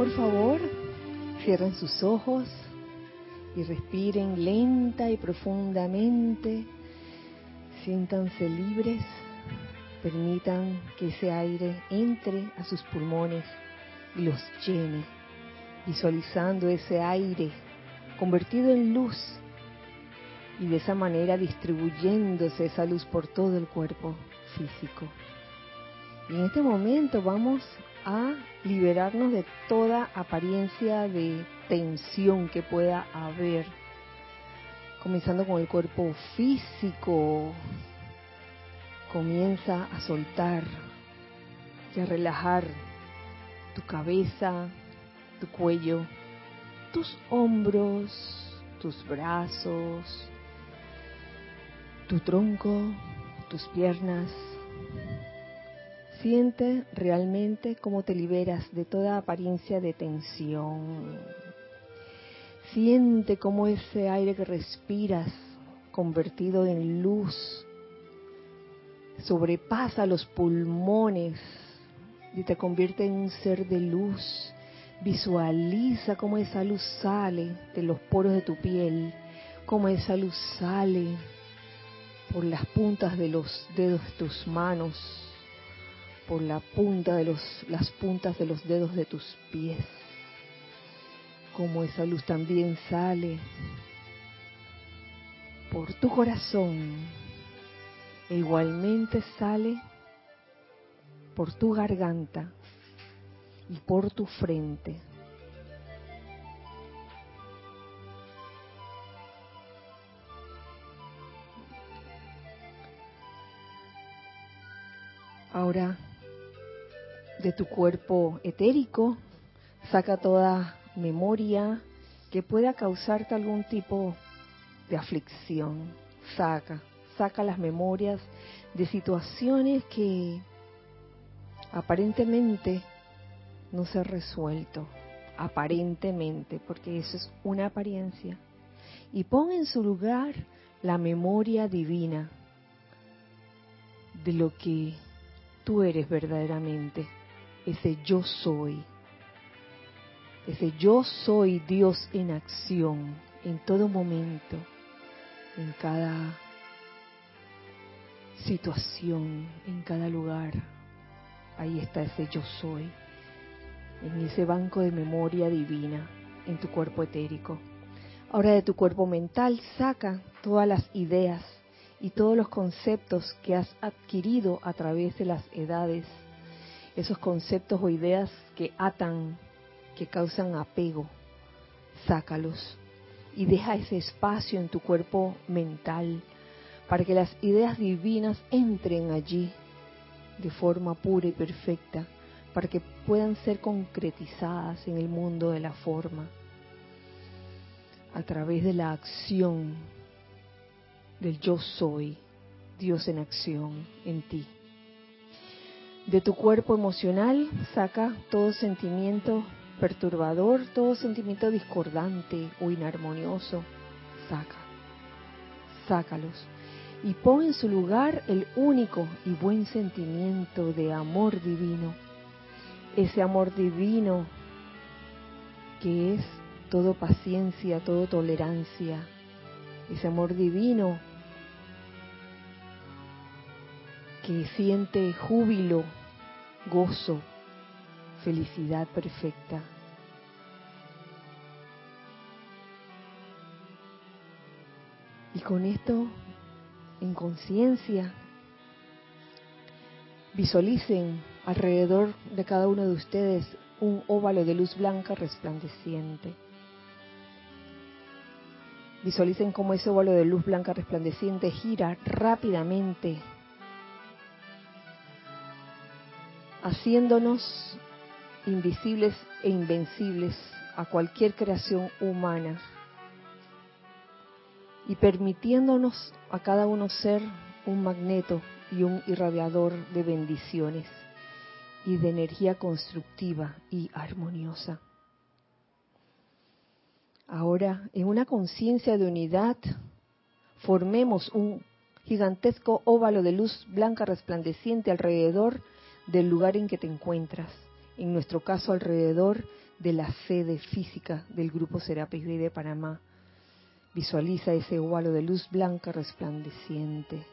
Por favor, cierren sus ojos y respiren lenta y profundamente. Siéntanse libres. Permitan que ese aire entre a sus pulmones y los llene, visualizando ese aire convertido en luz y de esa manera distribuyéndose esa luz por todo el cuerpo físico. Y en este momento vamos a liberarnos de toda apariencia de tensión que pueda haber, comenzando con el cuerpo físico. Comienza a soltar y a relajar tu cabeza, tu cuello, tus hombros, tus brazos, tu tronco, tus piernas. Siente realmente cómo te liberas de toda apariencia de tensión. Siente cómo ese aire que respiras, convertido en luz, sobrepasa los pulmones y te convierte en un ser de luz. Visualiza cómo esa luz sale de los poros de tu piel, cómo esa luz sale por las puntas de los dedos de tus manos, por la punta de los, las puntas de los dedos de tus pies, como esa luz también sale por tu corazón e igualmente sale por tu garganta y por tu frente. Ahora, de tu cuerpo etérico, saca toda memoria que pueda causarte algún tipo de aflicción. Saca, saca las memorias de situaciones que aparentemente no se ha resuelto, aparentemente, porque eso es una apariencia. Y pon en su lugar la memoria divina de lo que tú eres verdaderamente, ese yo soy, ese yo soy Dios en acción en todo momento, en cada situación, en cada lugar. Ahí está ese yo soy, en ese banco de memoria divina, en tu cuerpo etérico. Ahora de tu cuerpo mental saca todas las ideas y todos los conceptos que has adquirido a través de las edades, esos conceptos o ideas que atan, que causan apego, sácalos y deja ese espacio en tu cuerpo mental para que las ideas divinas entren allí de forma pura y perfecta, para que puedan ser concretizadas en el mundo de la forma a través de la acción del yo soy, Dios en acción en ti. De tu cuerpo emocional saca todo sentimiento perturbador, todo sentimiento discordante o inarmonioso. Saca, sácalos. Y pon en su lugar el único y buen sentimiento de amor divino. Ese amor divino que es todo paciencia, todo tolerancia. Ese amor divino que siente júbilo, gozo, felicidad perfecta. Y con esto, en conciencia, visualicen alrededor de cada uno de ustedes un óvalo de luz blanca resplandeciente. Visualicen cómo ese óvalo de luz blanca resplandeciente gira rápidamente haciéndonos invisibles e invencibles a cualquier creación humana y permitiéndonos a cada uno ser un magneto y un irradiador de bendiciones y de energía constructiva y armoniosa. Ahora, en una conciencia de unidad, formemos un gigantesco óvalo de luz blanca resplandeciente alrededor del lugar en que te encuentras, en nuestro caso alrededor de la sede física del Grupo Serapis Bay de Panamá. Visualiza ese óvalo de luz blanca resplandeciente,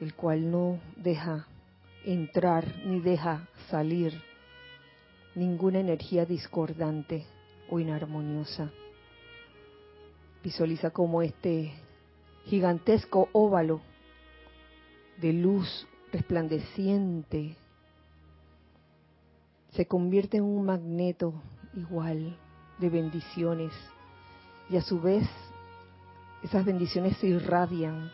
el cual no deja entrar ni deja salir ninguna energía discordante o inarmoniosa. Visualiza como este gigantesco óvalo de luz resplandeciente se convierte en un magneto igual de bendiciones y a su vez esas bendiciones se irradian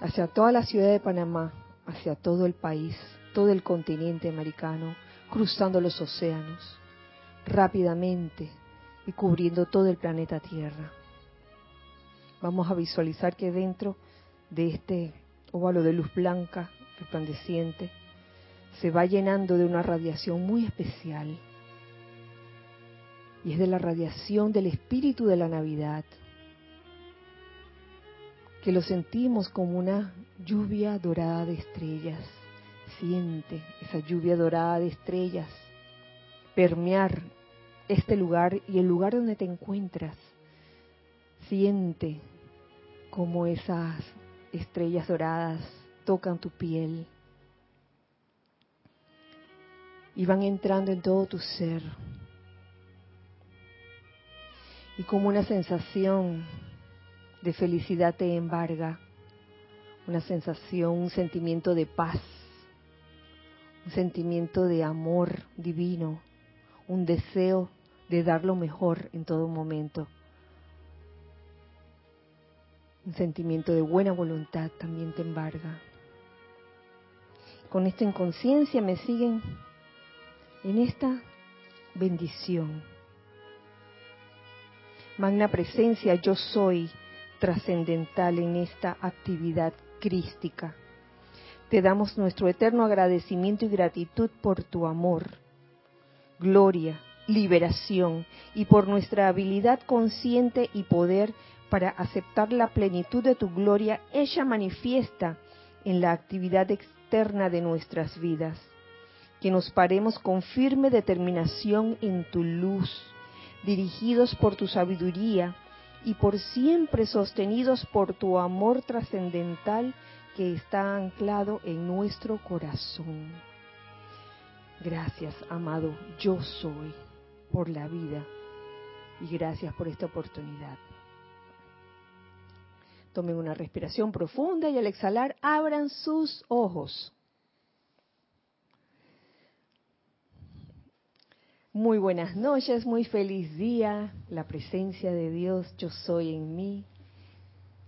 hacia toda la ciudad de Panamá, hacia todo el país, todo el continente americano, cruzando los océanos rápidamente y cubriendo todo el planeta Tierra. Vamos a visualizar que dentro de este óvalo de luz blanca, resplandeciente, se va llenando de una radiación muy especial. Y es de la radiación del espíritu de la Navidad, que lo sentimos como una lluvia dorada de estrellas. Siente esa lluvia dorada de estrellas permear este lugar y el lugar donde te encuentras. Siente como esas estrellas doradas tocan tu piel y van entrando en todo tu ser. Y como una sensación de felicidad te embarga, una sensación, un sentimiento de paz, un sentimiento de amor divino, un deseo de dar lo mejor en todo momento. Un sentimiento de buena voluntad también te embarga. Con esta inconsciencia me siguen en esta bendición. Magna presencia, yo soy trascendental en esta actividad crística. Te damos nuestro eterno agradecimiento y gratitud por tu amor, gloria, liberación y por nuestra habilidad consciente y poder para aceptar la plenitud de tu gloria ella manifiesta en la actividad externa de nuestras vidas. Que nos paremos con firme determinación en tu luz, dirigidos por tu sabiduría y por siempre sostenidos por tu amor trascendental que está anclado en nuestro corazón. Gracias, amado, yo soy por la vida y gracias por esta oportunidad. Tomen una respiración profunda y al exhalar abran sus ojos. Muy buenas noches, muy feliz día. La presencia de Dios, yo soy en mí.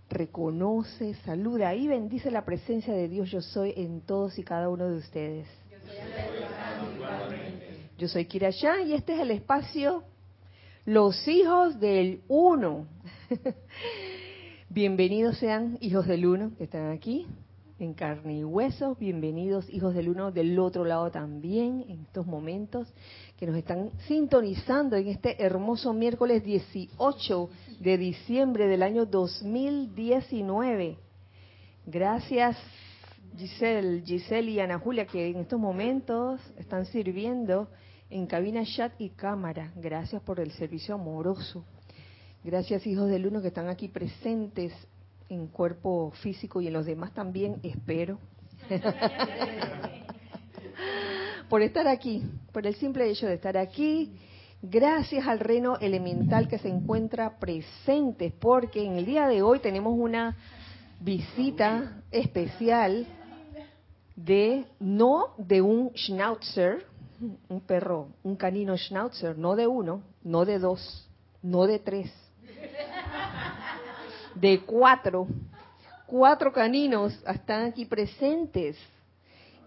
Reconoce, saluda y bendice la presencia de Dios, yo soy en todos y cada uno de ustedes. Yo soy Kira y este es el espacio Los hijos del uno. Bienvenidos sean hijos del uno que están aquí en carne y hueso. Bienvenidos hijos del uno del otro lado también en estos momentos que nos están sintonizando en este hermoso miércoles 18 de diciembre del año 2019. Gracias Giselle, Giselle y Ana Julia que en estos momentos están sirviendo en cabina chat y cámara. Gracias por el servicio amoroso. Gracias hijos del uno que están aquí presentes en cuerpo físico y en los demás también, espero. por estar aquí, por el simple hecho de estar aquí. Gracias al reino elemental que se encuentra presente, porque en el día de hoy tenemos una visita especial de, no de un schnauzer, un perro, un canino schnauzer, no de uno, no de dos, no de tres, de cuatro. Cuatro caninos están aquí presentes.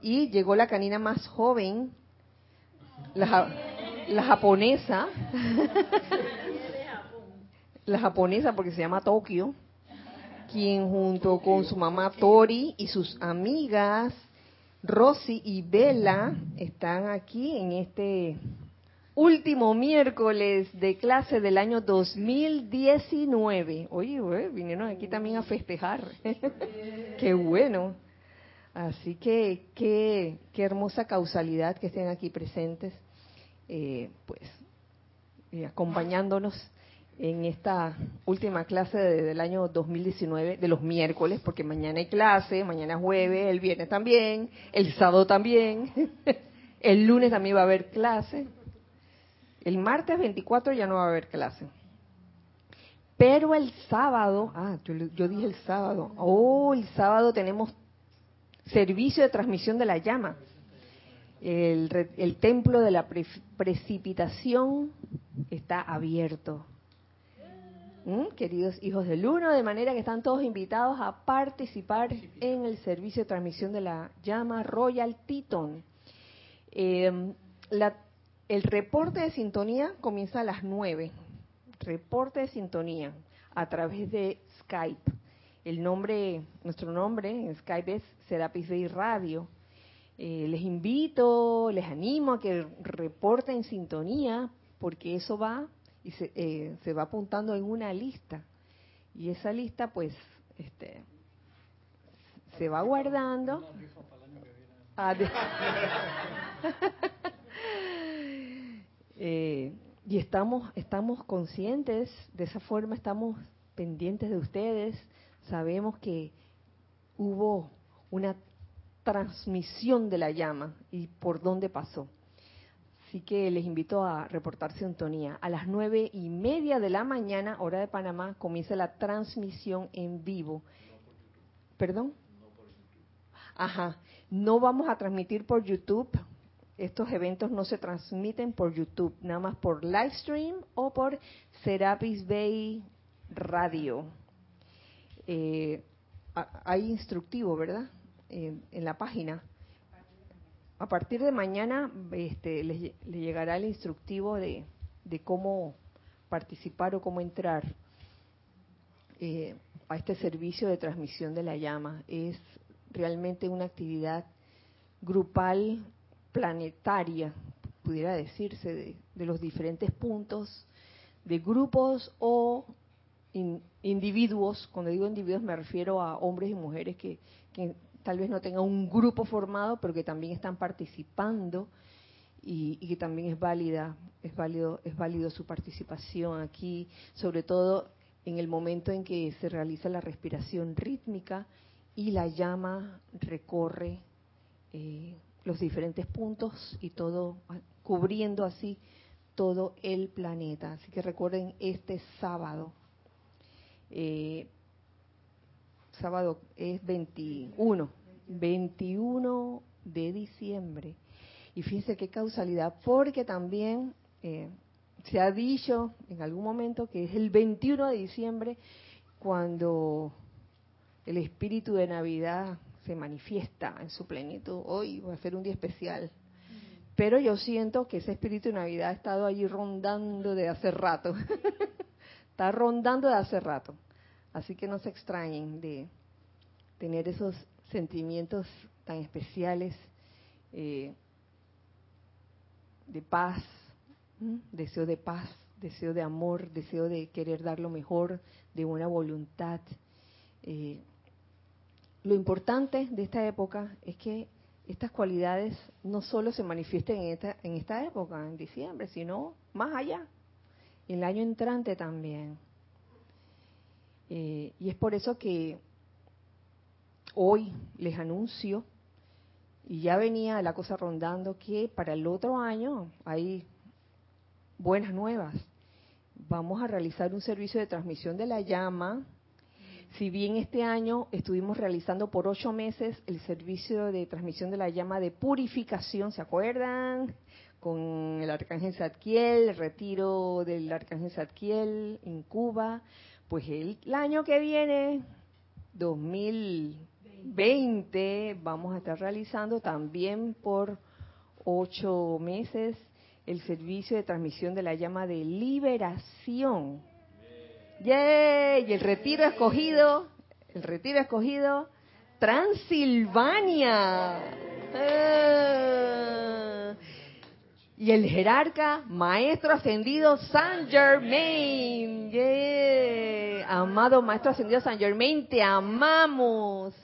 Y llegó la canina más joven, la, la japonesa, la japonesa porque se llama Tokio, quien junto con su mamá Tori y sus amigas Rosy y Bella están aquí en este último miércoles de clase del año 2019. Oye, vinieron aquí también a festejar. qué bueno. Así que qué, qué hermosa causalidad que estén aquí presentes. eh, pues, eh, acompañándonos en esta última clase del año 2019, de los miércoles, porque mañana hay clase, mañana es jueves, el viernes también, el sábado también, el lunes también va a haber clase, el martes 24 ya no va a haber clase. Pero el sábado, ah, yo, dije el sábado, oh, el sábado tenemos servicio de transmisión de la llama. El, templo de la precipitación está abierto. ¿Mm? Queridos hijos del uno, de manera que están todos invitados a participar en el servicio de transmisión de la llama Royal Teton. Eh, el reporte de sintonía comienza a las 9. Reporte de sintonía a través de Skype. El nombre, nuestro nombre en Skype es Serapis Bay Radio. Eh, les invito, les animo a que reporten sintonía, porque eso va y se, eh, se va apuntando en una lista. Y esa lista, pues, este, se va guardando. Ah, eh, y estamos, estamos conscientes, de esa forma estamos pendientes de ustedes, sabemos que hubo una transmisión de la llama y por dónde pasó. Así que les invito a reportar sintonía. A las nueve y media de la mañana, hora de Panamá, comienza la transmisión en vivo. ¿Perdón? Ajá. No vamos a transmitir por YouTube. Estos eventos no se transmiten por YouTube, nada más por Livestream o por Serapis Bay Radio. Eh, hay instructivo, ¿verdad? en la página. A partir de mañana este, le, llegará el instructivo de, cómo participar o cómo entrar eh, a este servicio de transmisión de la llama. Es realmente una actividad grupal planetaria, pudiera decirse, de, los diferentes puntos, de grupos o individuos. Cuando digo individuos me refiero a hombres y mujeres que, que tal vez no tengan un grupo formado, pero que también están participando y, que también es válida, es válido, es válido su participación aquí, sobre todo en el momento en que se realiza la respiración rítmica y la llama recorre eh, los diferentes puntos y todo, cubriendo así todo el planeta. Así que recuerden este sábado. Eh, sábado es 21, 21 de diciembre. Y fíjense qué causalidad, porque también eh, se ha dicho en algún momento que es el 21 de diciembre cuando el espíritu de Navidad se manifiesta en su plenitud. Hoy va a ser un día especial. Pero yo siento que ese espíritu de Navidad ha estado allí rondando de hace rato. Está rondando de hace rato. Así que no se extrañen de tener esos sentimientos tan especiales eh, de paz, deseo de paz, deseo de amor, deseo de querer dar lo mejor, de buena voluntad. Eh, lo importante de esta época es que estas cualidades no solo se manifiesten en esta, en esta época, en diciembre, sino más allá, el año entrante también. Eh, y es por eso que hoy les anuncio, y ya venía la cosa rondando, que para el otro año hay buenas nuevas. Vamos a realizar un servicio de transmisión de la llama. Si bien este año estuvimos realizando por ocho meses el servicio de transmisión de la llama de purificación, ¿se acuerdan? Con el Arcángel Zadkiel, el retiro del Arcángel Zadkiel en Cuba. Pues el, año que viene, 2020, vamos a estar realizando también por ocho meses el servicio de transmisión de la llama de liberación. ¡Yay! Y el retiro escogido, el retiro escogido, Transilvania. Ah. Y el jerarca, maestro ascendido San Germain. Amado maestro ascendido San Germain, te amamos.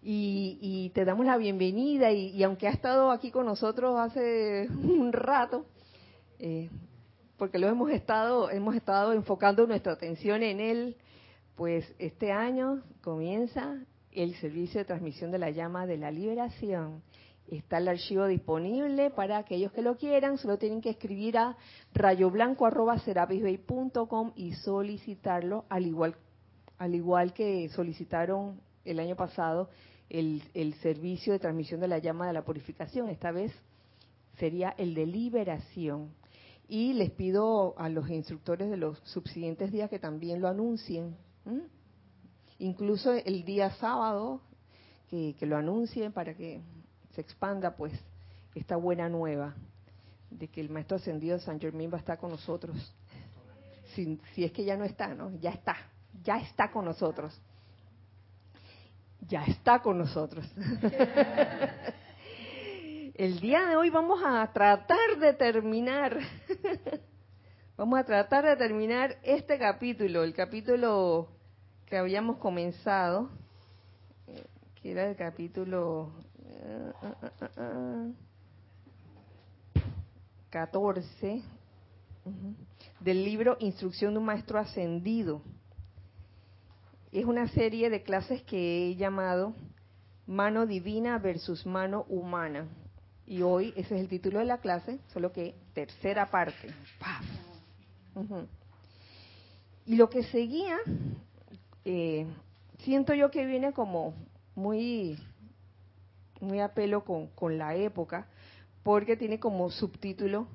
Y, te damos la bienvenida. Y, aunque ha estado aquí con nosotros hace un rato, eh, porque lo hemos estado, hemos estado enfocando nuestra atención en él, pues este año comienza el servicio de transmisión de la llama de la liberación. Está el archivo disponible para aquellos que lo quieran, solo tienen que escribir a rayoblanco.com y solicitarlo, al igual, al igual que solicitaron el año pasado el, el servicio de transmisión de la llama de la purificación. Esta vez sería el de liberación. Y les pido a los instructores de los subsiguientes días que también lo anuncien. Incluso el día sábado, que, lo anuncien para que se expanda pues esta buena nueva de que el Maestro Ascendido San Germán va a estar con nosotros. Si, si es que ya no está, ¿no? Ya está, ya está con nosotros. Ya está con nosotros. el día de hoy vamos a tratar de terminar, vamos a tratar de terminar este capítulo, el capítulo que habíamos comenzado, que era el capítulo 14 del libro Instrucción de un Maestro Ascendido. Es una serie de clases que he llamado Mano Divina versus Mano Humana y hoy ese es el título de la clase, solo que tercera parte. Y lo que seguía, eh, siento yo que viene como muy, muy a pelo con, con la época, porque tiene como subtítulo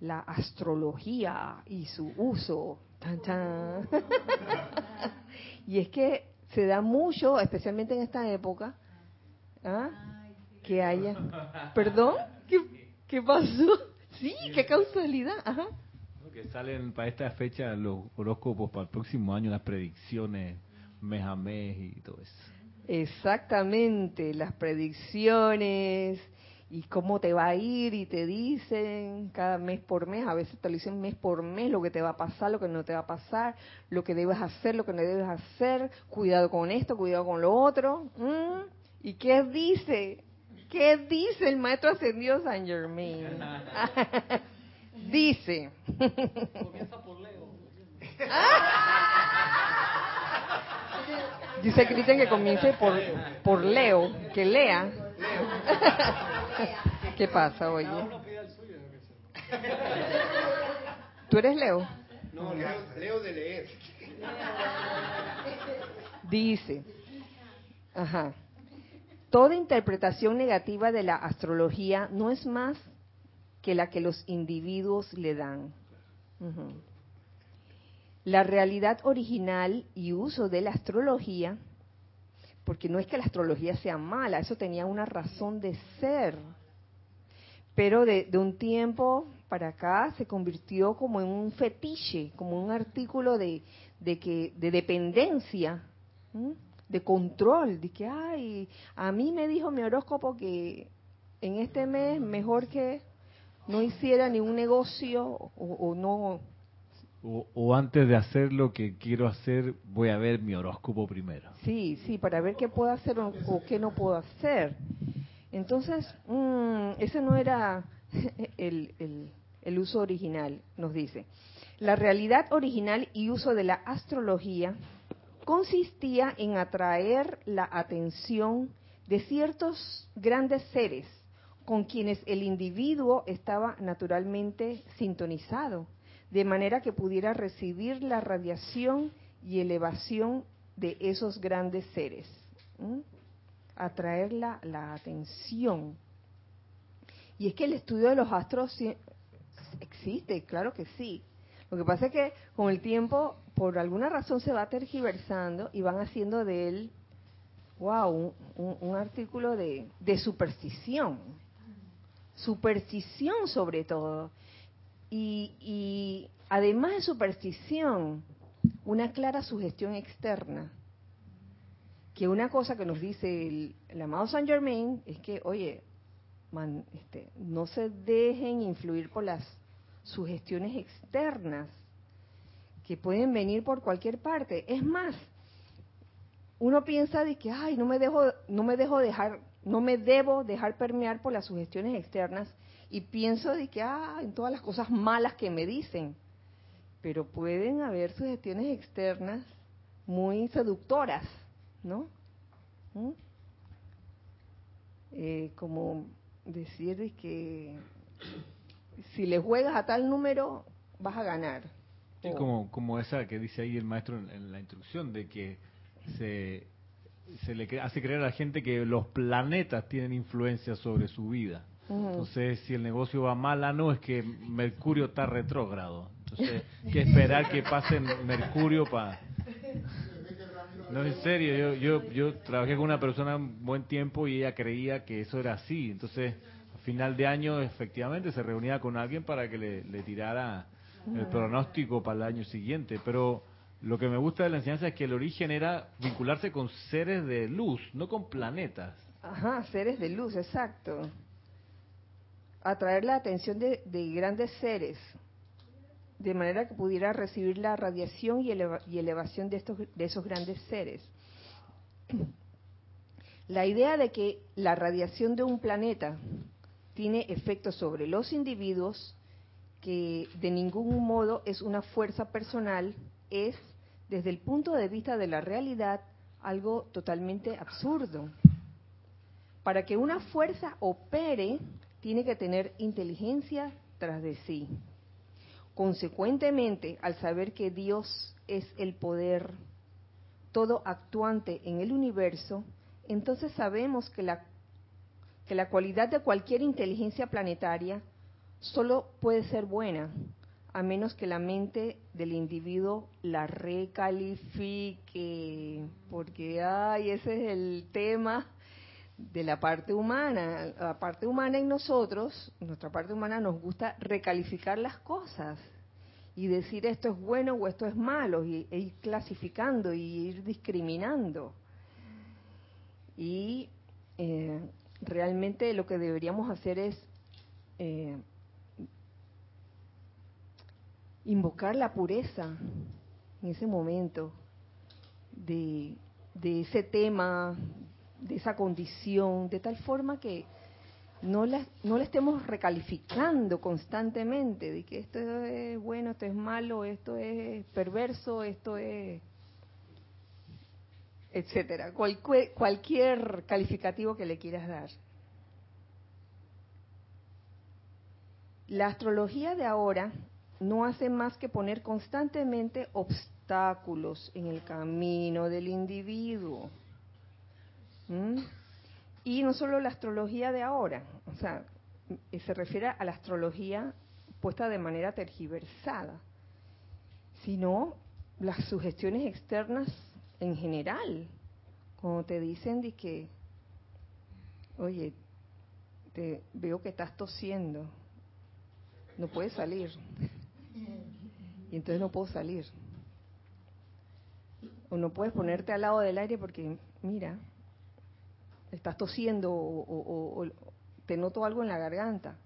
la astrología y su uso. y es que se da mucho, especialmente en esta época, ¿ah? Que haya. ¿Perdón? ¿Qué, pasó? Sí, qué causalidad. Ajá. Que salen para esta fecha los horóscopos para el próximo año, las predicciones mes a mes y todo eso. Exactamente, las predicciones y cómo te va a ir y te dicen cada mes por mes, a veces te lo dicen mes por mes, lo que te va a pasar, lo que no te va a pasar, lo que debes hacer, lo que no debes hacer, cuidado con esto, cuidado con lo otro. ¿Y qué dice? ¿Qué dice el maestro ascendido San Germain? dice. Comienza por Leo. Dice Cristian que comience por, por Leo, que lea. ¿Qué pasa, oye? ¿Tú eres Leo? No, Leo, Leo de leer. Dice, ajá. Toda interpretación negativa de la astrología no es más que la que los individuos le dan. La realidad original y uso de la astrología, porque no es que la astrología sea mala, eso tenía una razón de ser, pero de, un tiempo para acá se convirtió como en un fetiche, como un artículo de, que, de dependencia de control, de que, ay, a mí me dijo mi horóscopo que en este mes mejor que no hiciera ningún negocio o, no... O, antes de hacer lo que quiero hacer, voy a ver mi horóscopo primero. Sí, sí, para ver qué puedo hacer o, qué no puedo hacer. Entonces, mm, ese no era el, el, el uso original, nos dice. La realidad original y uso de la astrología consistía en atraer la atención de ciertos grandes seres con quienes el individuo estaba naturalmente sintonizado, de manera que pudiera recibir la radiación y elevación de esos grandes seres. Atraer la, la atención. Y es que el estudio de los astros existe, claro que sí. Lo que pasa es que con el tiempo por alguna razón se va tergiversando y van haciendo de él, wow, un, artículo de, superstición, superstición sobre todo. Y, además de superstición, una clara sugestión externa. Que una cosa que nos dice el, amado Saint Germain es que, oye, este, no se dejen influir por las sugestiones externas que pueden venir por cualquier parte. Es más, uno piensa de que, ay, no me dejo, no me dejo dejar no me debo dejar permear por las sugestiones externas y pienso de que, ah, en todas las cosas malas que me dicen. Pero pueden haber sugestiones externas muy seductoras, ¿no? ¿Mm? Eh, como decir que si le juegas a tal número vas a ganar. Sí, como, como esa que dice ahí el maestro en, la instrucción, de que se, se le hace creer a la gente que los planetas tienen influencia sobre su vida. Entonces, si el negocio va mal, ah, no, es que Mercurio está retrógrado. Entonces, hay que esperar que pase Mercurio para... No, en serio, yo, yo, yo trabajé con una persona un buen tiempo y ella creía que eso era así. Entonces, final de año, efectivamente, se reunía con alguien para que le, le tirara el pronóstico para el año siguiente. Pero lo que me gusta de la enseñanza es que el origen era vincularse con seres de luz, no con planetas. Ajá, seres de luz, exacto. Atraer la atención de, grandes seres, de manera que pudiera recibir la radiación y, y elevación de, estos, de esos grandes seres. La idea de que la radiación de un planeta tiene efectos sobre los individuos que de ningún modo es una fuerza personal, es, desde el punto de vista de la realidad, algo totalmente absurdo. Para que una fuerza opere, tiene que tener inteligencia tras de sí. Consecuentemente, al saber que Dios es el poder todo actuante en el universo, entonces sabemos que la, que la cualidad de cualquier inteligencia planetaria solo puede ser buena, a menos que la mente del individuo la recalifique, porque ay, ese es el tema de la parte humana. La parte humana en nosotros, nuestra parte humana nos gusta recalificar las cosas y decir esto es bueno o esto es malo, y, e ir clasificando y ir discriminando. Y eh, realmente lo que deberíamos hacer es eh, invocar la pureza en ese momento de, ese tema, de esa condición, de tal forma que no la, no la estemos recalificando constantemente, de que esto es bueno, esto es malo, esto es perverso, esto es etcétera, cualquier, calificativo que le quieras dar. La astrología de ahora no hace más que poner constantemente obstáculos en el camino del individuo. Y no solo la astrología de ahora, o sea, se refiere a la astrología puesta de manera tergiversada, sino las sugestiones externas en general, como te dicen de que, oye, te veo que estás tosiendo, no puedes salir y entonces no puedo salir. O no puedes ponerte al lado del aire porque, mira, estás tosiendo o, te noto algo en la garganta.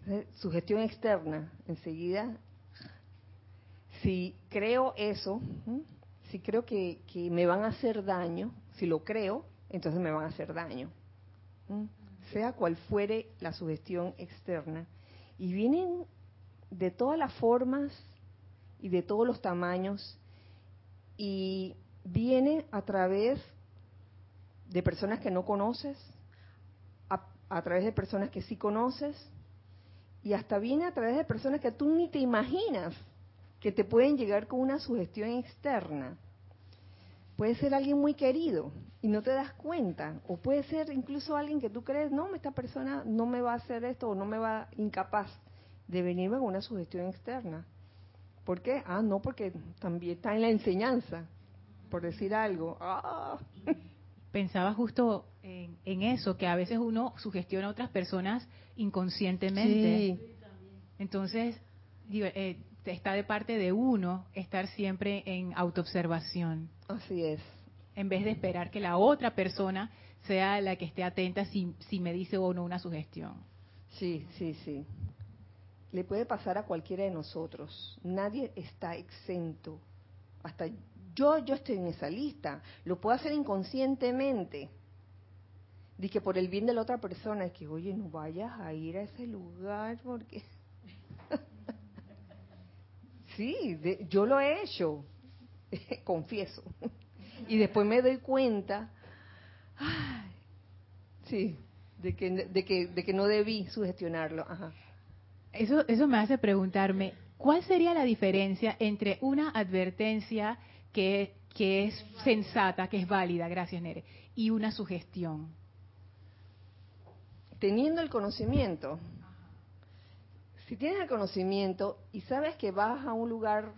Entonces, sugestión externa, enseguida, si creo eso, si creo que, me van a hacer daño, si lo creo, entonces me van a hacer daño. Sea cual fuere la sugestión externa. Y vienen de todas las formas y de todos los tamaños y viene a través de personas que no conoces, a, través de personas que sí conoces y hasta viene a través de personas que tú ni te imaginas que te pueden llegar con una sugestión externa. Puede ser alguien muy querido y no te das cuenta, o puede ser incluso alguien que tú crees, no, esta persona no me va a hacer esto o no me va incapaz de venirme con una sugestión externa. ¿Por qué? Ah, no, porque también está en la enseñanza, por decir algo. Ah. Pensaba justo en, eso, que a veces uno sugestiona a otras personas inconscientemente. Sí. Entonces, eh, está de parte de uno estar siempre en autoobservación. Así es. En vez de esperar que la otra persona sea la que esté atenta si, si me dice o no una sugestión. Sí, sí, sí le puede pasar a cualquiera de nosotros. Nadie está exento. Hasta yo, yo estoy en esa lista. Lo puedo hacer inconscientemente. Dije por el bien de la otra persona, es que, oye, no vayas a ir a ese lugar porque... sí, yo lo he hecho, confieso. y después me doy cuenta, sí, de que, de, que, de que no debí sugestionarlo. Ajá. Eso, eso me hace preguntarme, ¿cuál sería la diferencia entre una advertencia que, que es sensata, que es válida, gracias Nere, y una sugestión? Teniendo el conocimiento, si tienes el conocimiento y sabes que vas a un lugar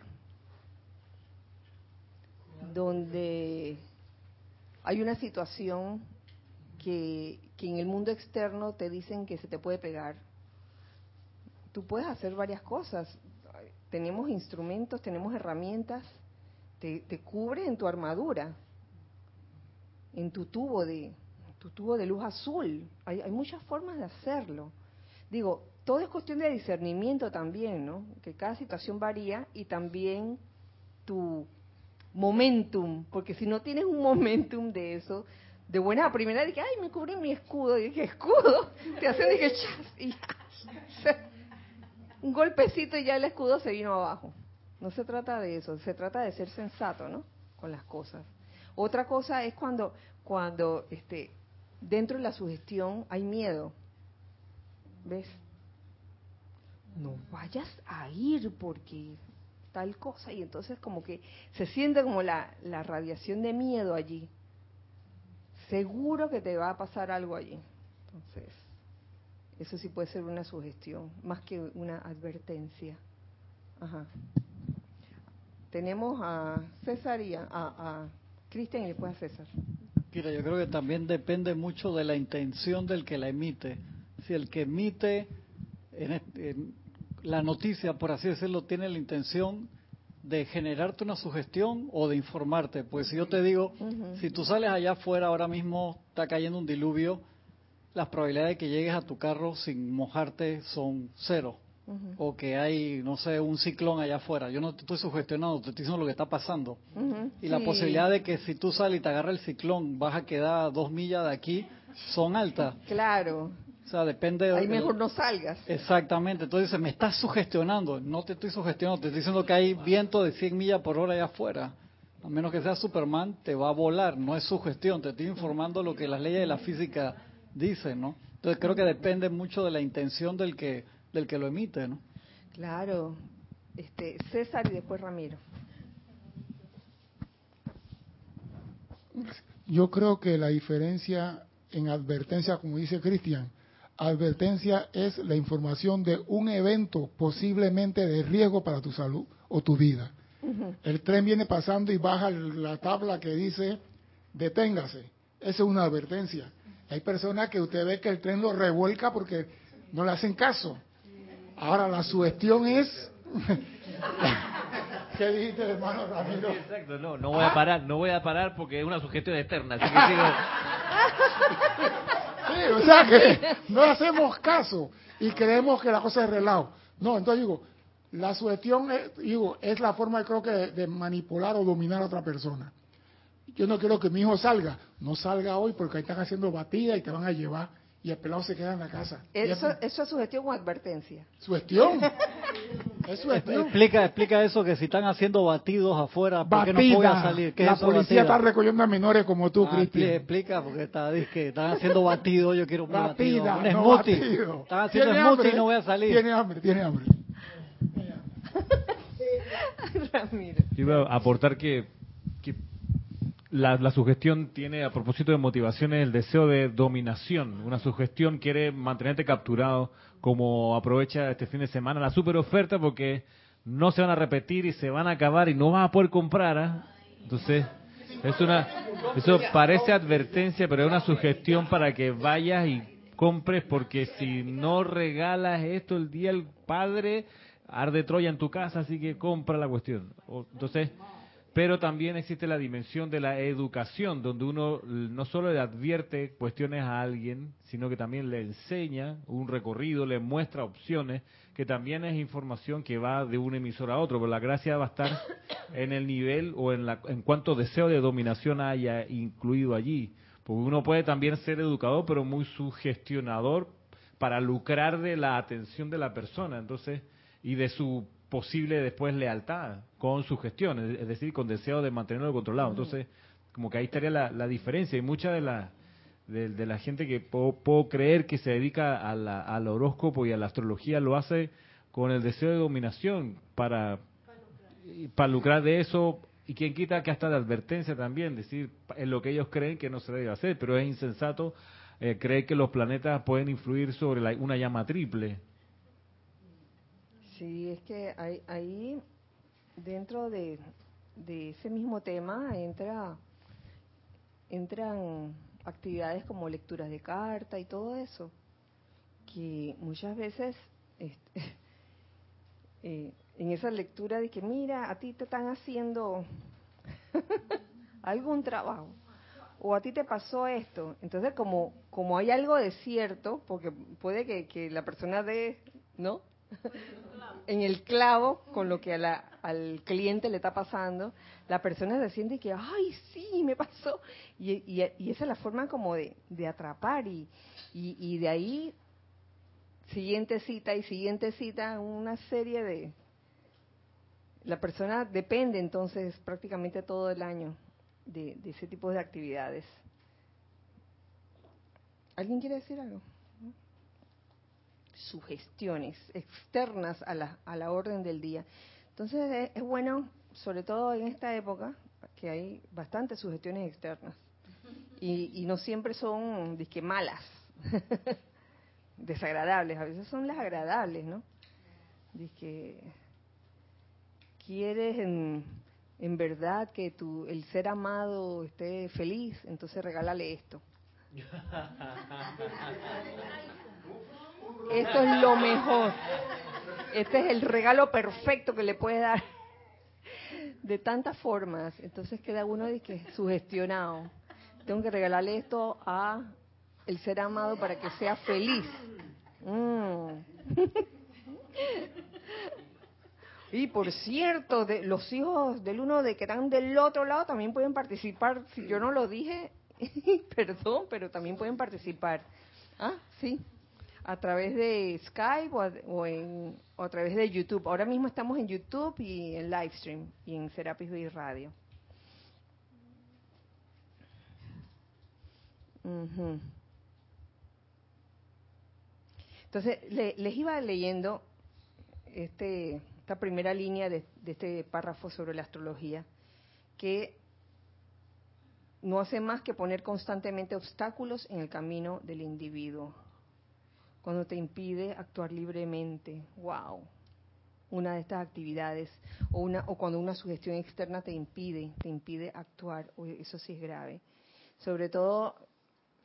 donde hay una situación que, que, en el mundo externo te dicen que se te puede pegar, tú puedes hacer varias cosas. Tenemos instrumentos, tenemos herramientas, te, te cubre en tu armadura, en tu tubo de, tu tubo de luz azul. Hay, hay muchas formas de hacerlo. Digo, todo es cuestión de discernimiento también, ¿no? Que cada situación varía y también tu momentum, porque si no tienes un momentum de eso, de buena primera dije, ay, me cubrí mi escudo, y dije, escudo, te hacen dije, chas, y un golpecito y ya el escudo se vino abajo. No se trata de eso, se trata de ser sensato, ¿no? Con las cosas. Otra cosa es cuando, cuando este, dentro de la sugestión hay miedo. ¿Ves? No vayas a ir porque tal cosa y entonces como que se siente como la, la radiación de miedo allí. Seguro que te va a pasar algo allí. Entonces, eso sí puede ser una sugestión, más que una advertencia. Ajá. Tenemos a César y a, a, Cristian y después a César. Mira, yo creo que también depende mucho de la intención del que la emite. Si el que emite en, la noticia, por así decirlo, tiene la intención de generarte una sugestión o de informarte. Pues si yo te digo, si tú sales allá afuera ahora mismo está cayendo un diluvio, las probabilidades de que llegues a tu carro sin mojarte son cero. O que hay, no sé, un ciclón allá afuera. Yo no te estoy sugestionando, te estoy diciendo lo que está pasando. Y la posibilidad de que si tú sales y te agarra el ciclón, vas a quedar a dos millas de aquí, son altas. Claro. O sea, depende Ahí mejor no salgas. Exactamente. Entonces me estás sugestionando. No te estoy sugestionando, te estoy diciendo que hay viento de 100 millas por hora allá afuera. A menos que sea Superman, te va a volar. No es sugestión, te estoy informando lo que las leyes de la física dicen, ¿no? Entonces creo que depende mucho de la intención del que, del que lo emite, ¿no? Claro. Este, César y después Ramiro. Yo creo que la diferencia en advertencia, como dice Cristian, Advertencia es la información de un evento posiblemente de riesgo para tu salud o tu vida. El tren viene pasando y baja la tabla que dice deténgase. Esa es una advertencia. Hay personas que usted ve que el tren lo revuelca porque no le hacen caso. Ahora la sugestión es ¿Qué dijiste, hermano Ramiro? exacto, no, no voy a parar, no voy a parar porque es una sugestión externa, así que sigo o sea que no hacemos caso y creemos que la cosa es relajo. No, entonces digo, la sugestión es, digo, es la forma, creo que, de, manipular o dominar a otra persona. Yo no quiero que mi hijo salga. No salga hoy porque ahí están haciendo batida y te van a llevar y el pelado se queda en la casa. Eso, eso es sugestión o advertencia. Sugestión. Explica, explica eso que si están haciendo batidos afuera, ¿por qué no voy a salir? la policía está recogiendo a menores como tú, ah, Cristian. Explica, porque está, dice que están haciendo batidos, yo quiero un batido. Un smoothie. Están haciendo smoothie y no voy a salir. Tiene hambre, tiene hambre. Iba a aportar que la, la, sugestión tiene, a propósito de motivaciones, el deseo de dominación. Una sugestión quiere mantenerte capturado como aprovecha este fin de semana la super oferta porque no se van a repetir y se van a acabar y no vas a poder comprar. ¿ah? Entonces, es una, eso parece advertencia, pero es una sugestión para que vayas y compres porque si no regalas esto el día del padre, arde Troya en tu casa, así que compra la cuestión. Entonces, pero también existe la dimensión de la educación, donde uno no solo le advierte cuestiones a alguien, sino que también le enseña un recorrido, le muestra opciones, que también es información que va de un emisor a otro, pero la gracia va a estar en el nivel o en, la, en cuanto deseo de dominación haya incluido allí, Porque uno puede también ser educador, pero muy sugestionador para lucrar de la atención de la persona, entonces, y de su posible después lealtad con su gestión, es decir, con deseo de mantenerlo controlado. Entonces, como que ahí estaría la, diferencia y mucha de la de, la gente que puedo, creer que se dedica al horóscopo y a la astrología lo hace con el deseo de dominación para para lucrar de eso y quien quita que hasta de advertencia también, decir en lo que ellos creen que no se debe hacer, pero es insensato eh, creer que los planetas pueden influir sobre una llama triple. Sí, es que ahí, dentro de, ese mismo tema entra entran actividades como lecturas de carta y todo eso, que muchas veces este, eh, en esa lectura de que mira, a ti te están haciendo algún trabajo o a ti te pasó esto. Entonces, como, como hay algo de cierto, porque puede que, que la persona de, ¿no? En el clavo con lo que al cliente le está pasando, la persona se siente que, ay, sí, me pasó. Y, esa es la forma como de, atrapar y, de ahí, siguiente cita y siguiente cita, una serie de... La persona depende entonces prácticamente todo el año de ese tipo de actividades. ¿Alguien quiere decir algo? Sugestiones externas a la, a la orden del día. Entonces es, bueno, sobre todo en esta época, que hay bastantes sugestiones externas. Y, no siempre son disque malas, desagradables, a veces son las agradables, ¿no? Disque quieres en, en verdad que tu, el ser amado esté feliz, entonces regálale esto. Esto es lo mejor. Este es el regalo perfecto que le puede dar de tantas formas. Entonces queda uno de que sugestionado. Tengo que regalarle esto a el ser amado para que sea feliz. Mm. Y por cierto, de, los hijos del uno de que están del otro lado también pueden participar. Si yo no lo dije, perdón, pero también pueden participar. Ah, sí a través de Skype o a, a través de YouTube. Ahora mismo estamos en YouTube y en Livestream y en Serapis Bay Radio. Entonces, les iba leyendo este, esta primera línea de este párrafo sobre la astrología, que no hace más que poner constantemente obstáculos en el camino del individuo cuando te impide actuar libremente. ¡Wow! Una de estas actividades o una o cuando una sugestión externa te impide, te impide actuar, eso sí es grave. Sobre todo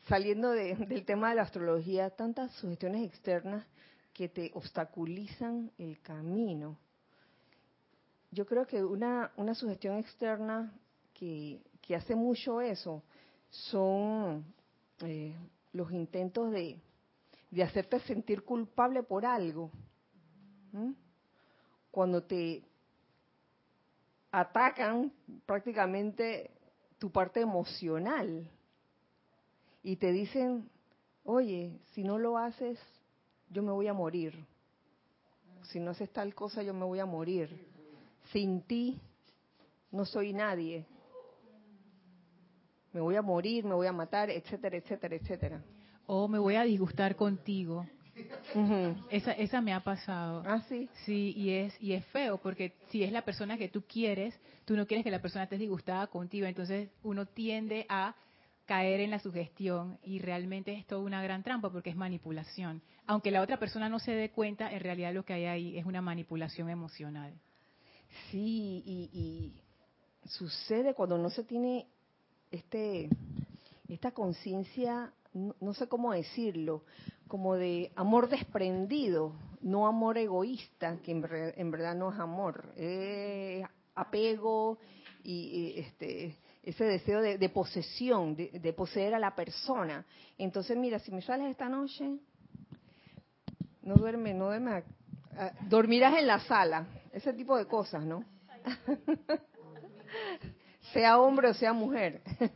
saliendo del tema de la astrología, tantas sugestiones externas que te obstaculizan el camino. Yo creo que una, una sugestión externa que, que hace mucho eso son eh, los intentos de, de hacerte sentir culpable por algo. Cuando te atacan prácticamente tu parte emocional y te dicen, oye, si no lo haces, yo me voy a morir. Si no haces tal cosa, yo me voy a morir. Sin ti, no soy nadie. Me voy a morir, me voy a matar, etcétera, etcétera, etcétera o me voy a disgustar contigo. esa, esa me ha pasado. Ah, sí. Sí, y es, y es feo, porque si es la persona que tú quieres, tú no quieres que la persona esté disgustada contigo, entonces uno tiende a caer en la sugestión y realmente es toda una gran trampa porque es manipulación. Aunque la otra persona no se dé cuenta, en realidad lo que hay ahí es una manipulación emocional. Sí, y, y sucede cuando no se tiene este esta conciencia no, sé cómo decirlo, como de amor desprendido, no amor egoísta, que en, verdad no es amor, es apego y, este ese deseo de, posesión, de, poseer a la persona. Entonces, mira, si me sales esta noche, no duerme, no duerme, dormirás en la sala, ese tipo de cosas, ¿no? sea hombre o sea mujer.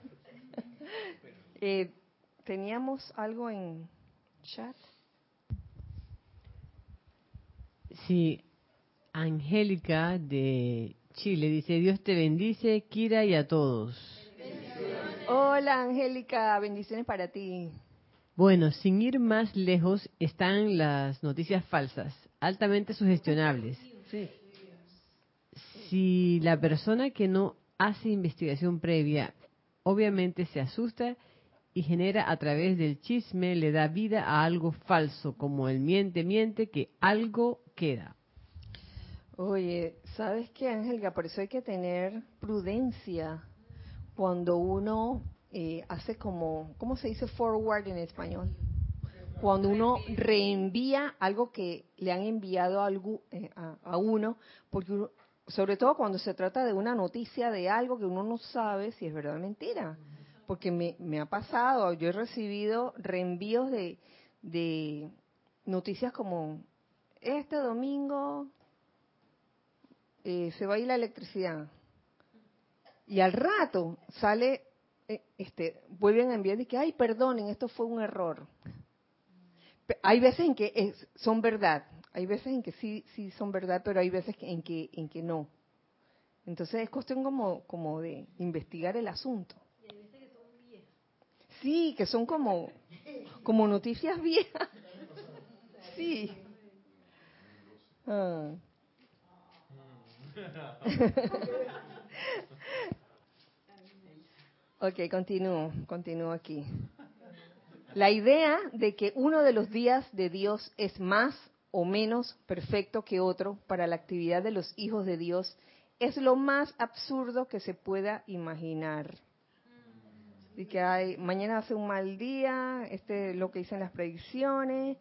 Eh, ¿Teníamos algo en chat? Sí, Angélica de Chile dice, Dios te bendice, Kira y a todos. Hola Angélica, bendiciones para ti. Bueno, sin ir más lejos están las noticias falsas, altamente sugestionables. Si la persona que no hace investigación previa obviamente se asusta y genera a través del chisme, le da vida a algo falso, como el miente, miente, que algo queda. Oye, ¿sabes qué, Ángel? Por eso hay que tener prudencia cuando uno eh, hace como, ¿cómo se dice forward en español? Cuando uno reenvía algo que le han enviado a, eh, a, uno, porque sobre todo cuando se trata de una noticia de algo que uno no sabe si es verdad o mentira. Porque me, me ha pasado, yo he recibido reenvíos de, de noticias como este domingo eh, se va a ir la electricidad. Y al rato sale, eh, este, vuelven a enviar y que, ay, perdonen, esto fue un error. Hay veces en que son verdad, hay veces en que sí, sí son verdad, pero hay veces en que, en que no. Entonces es cuestión como, como de investigar el asunto. Y hay veces que son viejas. Sí, que son como, como noticias viejas. Sí. Ah. ok, continúo, continúo aquí. La idea de que uno de los días de Dios es más o menos perfecto que otro para la actividad de los hijos de Dios es lo más absurdo que se pueda imaginar. Y que hay, mañana hace un mal día, este lo que dicen las predicciones,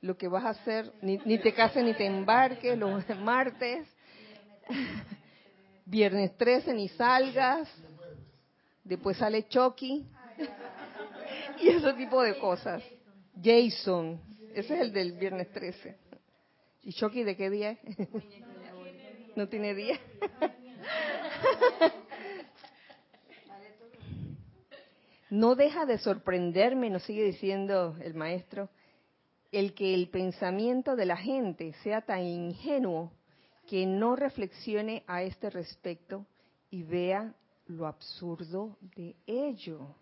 lo, que vas a hacer, ni, ni te cases ni te embarques los martes, Viernes 13 ni salgas. Después sale Chucky. y ese tipo de cosas. Jason. Ese es el del viernes 13. ¿Y Chucky de qué día no tiene día. No deja de sorprenderme, nos sigue diciendo el maestro, el que el pensamiento de la gente sea tan ingenuo que no reflexione a este respecto y vea lo absurdo de ello.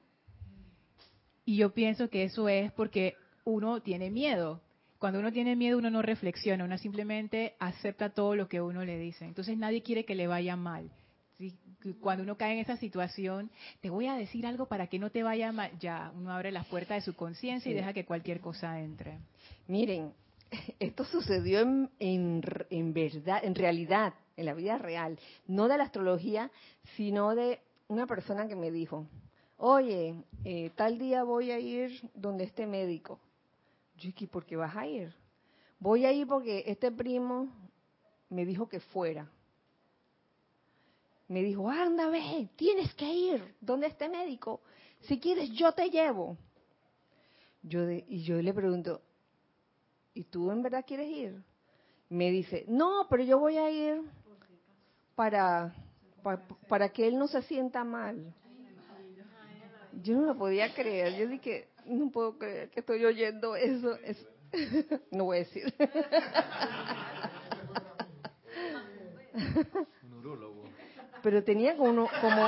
Y yo pienso que eso es porque uno tiene miedo. Cuando uno tiene miedo uno no reflexiona, uno simplemente acepta todo lo que uno le dice. Entonces nadie quiere que le vaya mal. Cuando uno cae en esa situación, te voy a decir algo para que no te vaya mal, ya uno abre las puertas de su conciencia y deja que cualquier cosa entre. Miren, esto sucedió en, verdad, en realidad, en la vida real, no de la astrología, sino de una persona que me dijo, oye, eh, tal día voy a ir donde este médico. Dije, ¿por qué vas a ir? Voy a ir porque este primo me dijo que fuera. Me dijo, anda, ve, tienes que ir donde este médico. Si quieres, yo te llevo. Yo y yo le pregunto, ¿y tú en verdad quieres ir? Me dice, no, pero yo voy a ir para, para, que él no se sienta mal. Yo no lo podía creer. Yo dije, no puedo creer que estoy oyendo eso. no voy a decir. Un Pero tenía como, como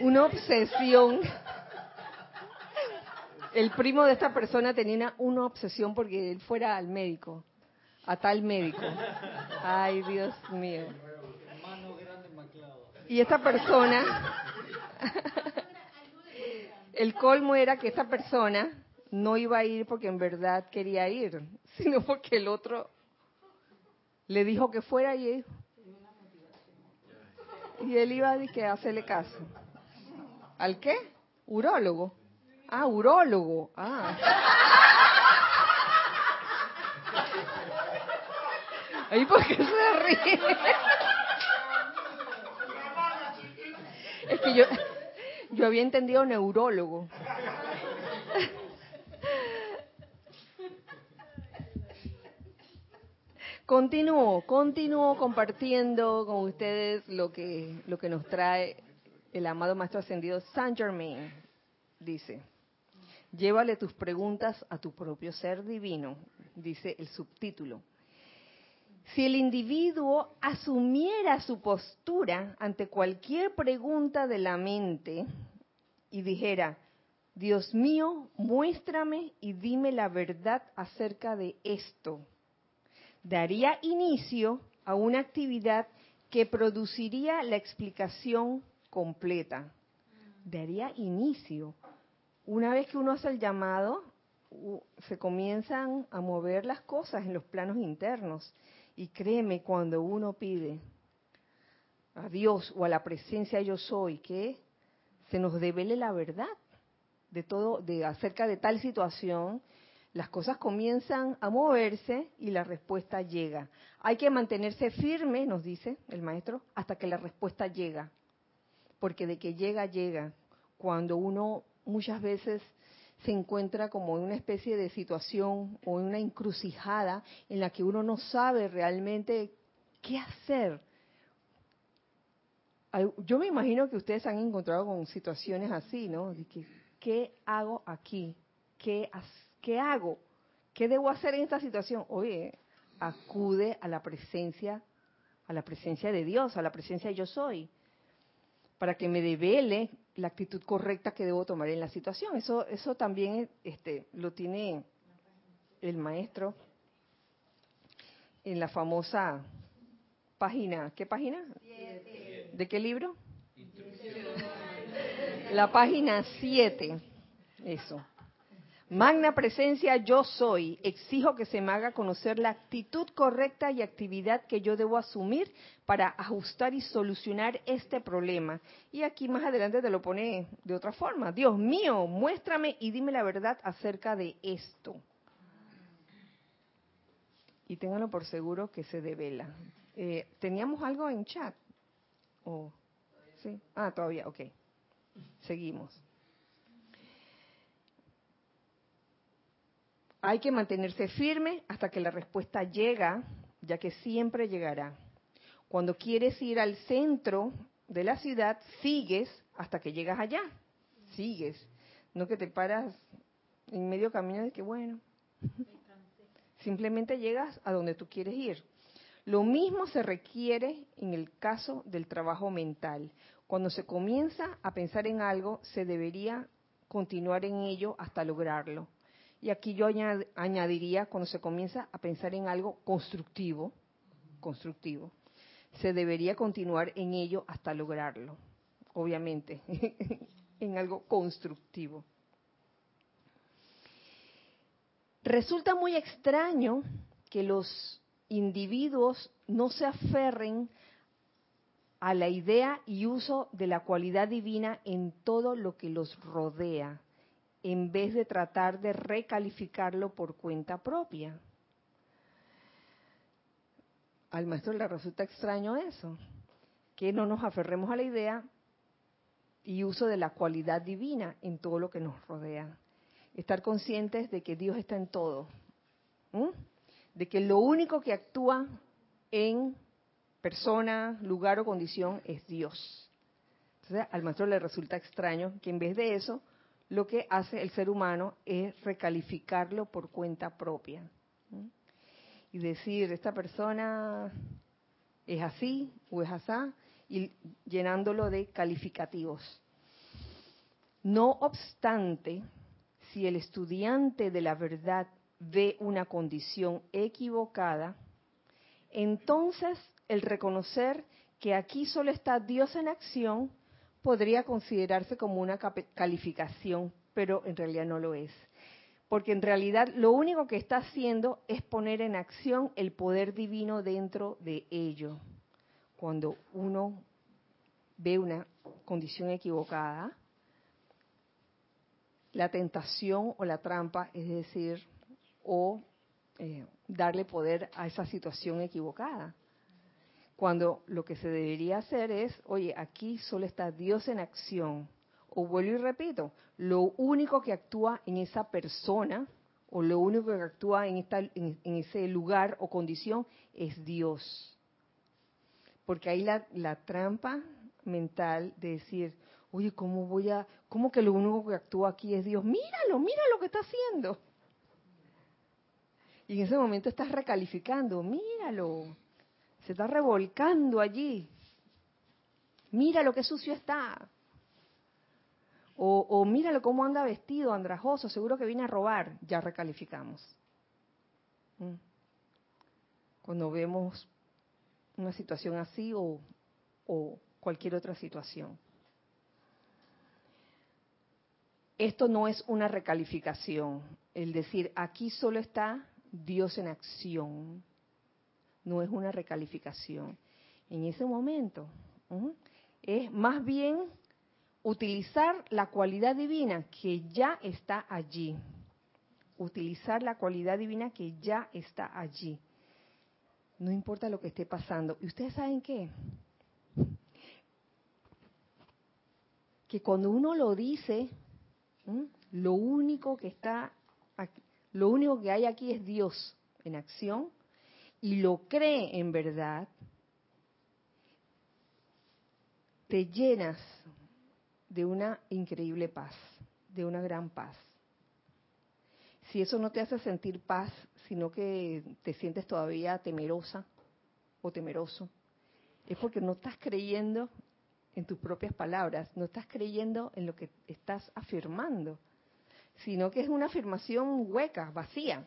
una obsesión. El primo de esta persona tenía una obsesión porque él fuera al médico, a tal médico. Ay, Dios mío. Y esta persona, el colmo era que esta persona no iba a ir porque en verdad quería ir, sino porque el otro le dijo que fuera y, y él iba a hacerle caso. ¿Al qué? Urólogo. Ah, urólogo. Ah. Ahí porque se ríe. Es que yo, yo había entendido neurólogo. Continúo, continúo compartiendo con ustedes lo que, lo que nos trae el amado Maestro Ascendido Saint Germain. Dice, llévale tus preguntas a tu propio ser divino, dice el subtítulo. Si el individuo asumiera su postura ante cualquier pregunta de la mente y dijera, Dios mío, muéstrame y dime la verdad acerca de esto, daría inicio a una actividad que produciría la explicación completa. Daría inicio. Una vez que uno hace el llamado, se comienzan a mover las cosas en los planos internos. Y créeme, cuando uno pide a Dios o a la presencia yo soy que se nos devele la verdad de todo, de acerca de tal situación, las cosas comienzan a moverse y la respuesta llega. Hay que mantenerse firme, nos dice el maestro, hasta que la respuesta llega. Porque de que llega, llega. Cuando uno muchas veces se encuentra como en una especie de situación o en una encrucijada en la que uno no sabe realmente qué hacer. Yo me imagino que ustedes han encontrado con situaciones así, ¿no? ¿Qué hago aquí? ¿Qué, ¿Qué hago? ¿Qué debo hacer en esta situación? Oye, acude a la presencia, a la presencia de Dios, a la presencia de yo soy, para que me devele la actitud correcta que debo tomar en la situación. Eso, eso también este, lo tiene el maestro en la famosa página. ¿Qué página? ¿De qué libro? La página 7. Eso. Magna presencia yo soy. Exijo que se me haga conocer la actitud correcta y actividad que yo debo asumir para ajustar y solucionar este problema. Y aquí más adelante te lo pone de otra forma. Dios mío, muéstrame y dime la verdad acerca de esto. Y ténganlo por seguro que se devela. Eh, ¿Teníamos algo en chat? Oh, ¿Sí? Ah, todavía, ok. Seguimos. Hay que mantenerse firme hasta que la respuesta llega, ya que siempre llegará. Cuando quieres ir al centro de la ciudad, sigues hasta que llegas allá. Sigues. No que te paras en medio camino de que, bueno, simplemente llegas a donde tú quieres ir. Lo mismo se requiere en el caso del trabajo mental. Cuando se comienza a pensar en algo, se debería continuar en ello hasta lograrlo. Y aquí yo añadiría, cuando se comienza a pensar en algo constructivo, constructivo, se debería continuar en ello hasta lograrlo, obviamente, en algo constructivo. Resulta muy extraño que los individuos no se aferren a la idea y uso de la cualidad divina en todo lo que los rodea en vez de tratar de recalificarlo por cuenta propia. Al maestro le resulta extraño eso, que no nos aferremos a la idea y uso de la cualidad divina en todo lo que nos rodea. Estar conscientes de que Dios está en todo, de que lo único que actúa en persona, lugar o condición es Dios. Entonces al maestro le resulta extraño que en vez de eso lo que hace el ser humano es recalificarlo por cuenta propia. Y decir, esta persona es así o es asá, y llenándolo de calificativos. No obstante, si el estudiante de la verdad ve una condición equivocada, entonces el reconocer que aquí solo está Dios en acción podría considerarse como una calificación, pero en realidad no lo es. Porque en realidad lo único que está haciendo es poner en acción el poder divino dentro de ello. Cuando uno ve una condición equivocada, la tentación o la trampa, es decir, o eh, darle poder a esa situación equivocada. Cuando lo que se debería hacer es, oye, aquí solo está Dios en acción. O vuelvo y repito, lo único que actúa en esa persona o lo único que actúa en, esta, en, ese lugar o condición es Dios. Porque hay la, la trampa mental de decir, oye, ¿cómo voy a, cómo que lo único que actúa aquí es Dios? Míralo, mira lo que está haciendo. Y en ese momento estás recalificando, míralo, se está revolcando allí. Mira lo que sucio está. O, o míralo cómo anda vestido, andrajoso, seguro que viene a robar. Ya recalificamos. ¿Mm? Cuando vemos una situación así o, o cualquier otra situación. Esto no es una recalificación, el decir aquí solo está Dios en acción, no es una recalificación. En ese momento es más bien utilizar la cualidad divina que ya está allí. Utilizar la cualidad divina que ya está allí. No importa lo que esté pasando. ¿Y ustedes saben qué? Que cuando uno lo dice, lo único que está, lo único que hay aquí es Dios en acción y lo cree en verdad, te llenas de una increíble paz, de una gran paz. Si eso no te hace sentir paz, sino que te sientes todavía temerosa o temeroso, es porque no estás creyendo en tus propias palabras, no estás creyendo en lo que estás afirmando, sino que es una afirmación hueca, vacía,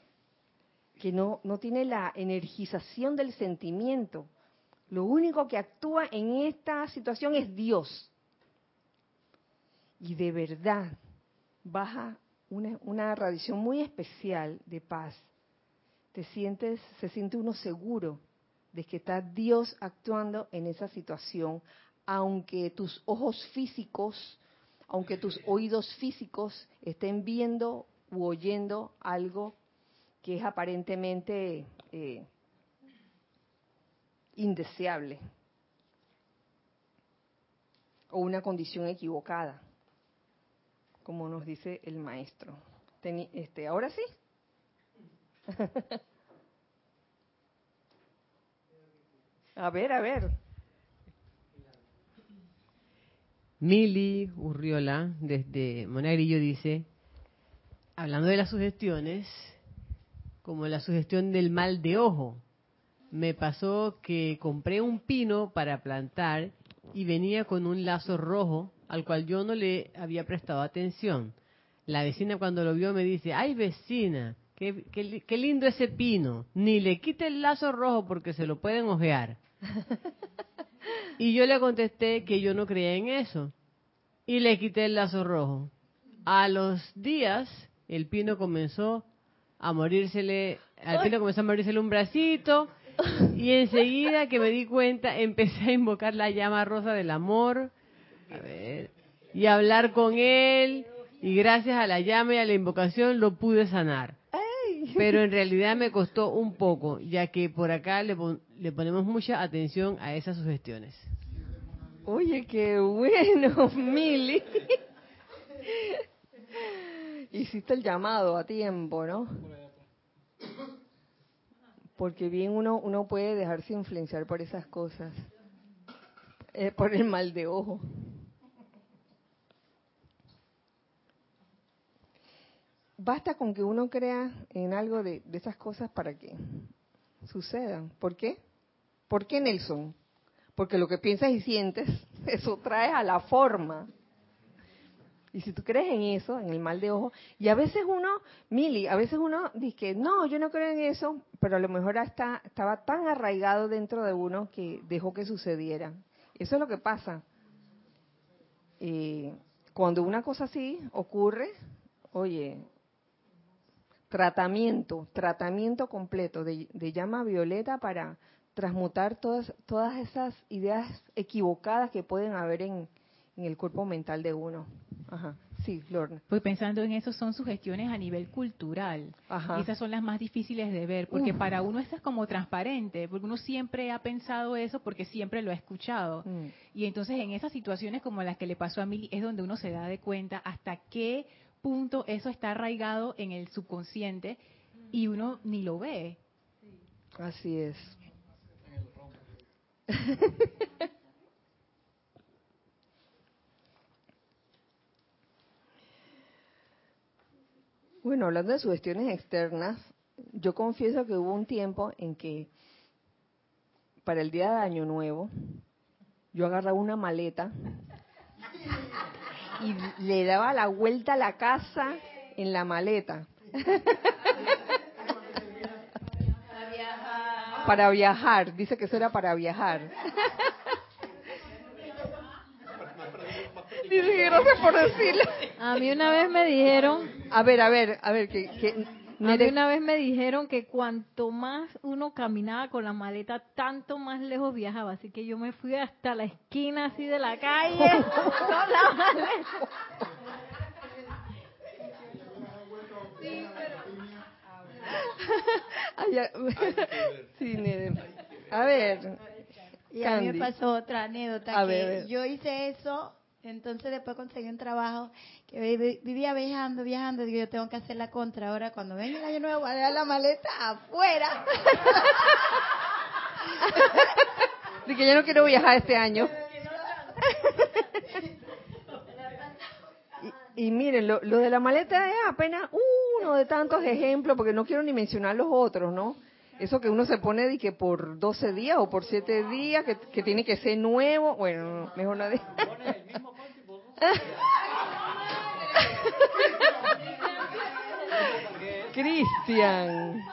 que no, no tiene la energización del sentimiento. Lo único que actúa en esta situación es Dios y de verdad baja una, una radiación muy especial de paz. Te sientes, se siente uno seguro de que está Dios actuando en esa situación, aunque tus ojos físicos, aunque tus oídos físicos estén viendo u oyendo algo que es aparentemente eh, indeseable o una condición equivocada como nos dice el maestro. este, ¿Ahora sí? a ver, a ver. Mili Urriola, desde Monagrillo, dice, hablando de las sugestiones, como la sugestión del mal de ojo, me pasó que compré un pino para plantar y venía con un lazo rojo al cual yo no le había prestado atención. La vecina cuando lo vio me dice, ay vecina, qué, qué, lindo ese pino, ni le quite el lazo rojo porque se lo pueden ojear. y yo le contesté que yo no creía en eso. Y le quité el lazo rojo. A los días, el pino comenzó a morírsele, al pino comenzó a morírsele un bracito, y enseguida que me di cuenta, empecé a invocar la llama rosa del amor, a ver, y hablar con él, y gracias a la llama y a la invocación lo pude sanar. Pero en realidad me costó un poco, ya que por acá le, le ponemos mucha atención a esas sugestiones. Oye, qué bueno, Mili. Hiciste el llamado a tiempo, ¿no? Porque bien uno, uno puede dejarse influenciar por esas cosas, por el mal de ojo. Basta con que uno crea en algo de, de esas cosas para que sucedan. ¿Por qué? ¿Por qué Nelson? Porque lo que piensas y sientes, eso trae a la forma. Y si tú crees en eso, en el mal de ojo, y a veces uno, Mili, a veces uno dice, no, yo no creo en eso, pero a lo mejor hasta estaba tan arraigado dentro de uno que dejó que sucediera. Eso es lo que pasa. Eh, cuando una cosa así ocurre, oye, tratamiento, tratamiento completo de, llama violeta para transmutar todas, todas esas ideas equivocadas que pueden haber en el cuerpo mental de uno. Ajá. Sí, Lorna. Pues pensando en eso, son sugestiones a nivel cultural. Ajá. Y esas son las más difíciles de ver, porque para uno eso es como transparente, porque uno siempre ha pensado eso porque siempre lo ha escuchado. Mm. Y entonces en esas situaciones como las que le pasó a Mili es donde uno se da de cuenta hasta qué punto eso está arraigado en el subconsciente y uno ni lo ve. Así es. Bueno, hablando de sugestiones externas, yo confieso que hubo un tiempo en que para el día de Año Nuevo yo agarraba una maleta y le daba la vuelta a la casa en la maleta. Para viajar, dice que eso era para viajar. Dice que gracias por decirle. A mí una vez me dijeron, A ver, a ver, a ver, que, que a mí una vez me dijeron que cuanto más uno caminaba con la maleta, tanto más lejos viajaba. Así que yo me fui hasta la esquina así de la calle con la maleta. Sí, Nere. A ver, Y a mí me pasó otra anécdota A que ver. yo hice eso, entonces después conseguí un trabajo que vi- vivía viajando, viajando, digo yo tengo que hacer la contra ahora cuando venga el año nuevo voy a dejar la maleta afuera. que yo no quiero viajar este año. Y, y miren, lo, lo de la maleta es apenas uno de tantos ejemplos, porque no quiero ni mencionar los otros, ¿no? Eso que uno se pone de que por 12 días o por 7 días, que, que tiene que ser nuevo, bueno, no, mejor no. Cristian. No.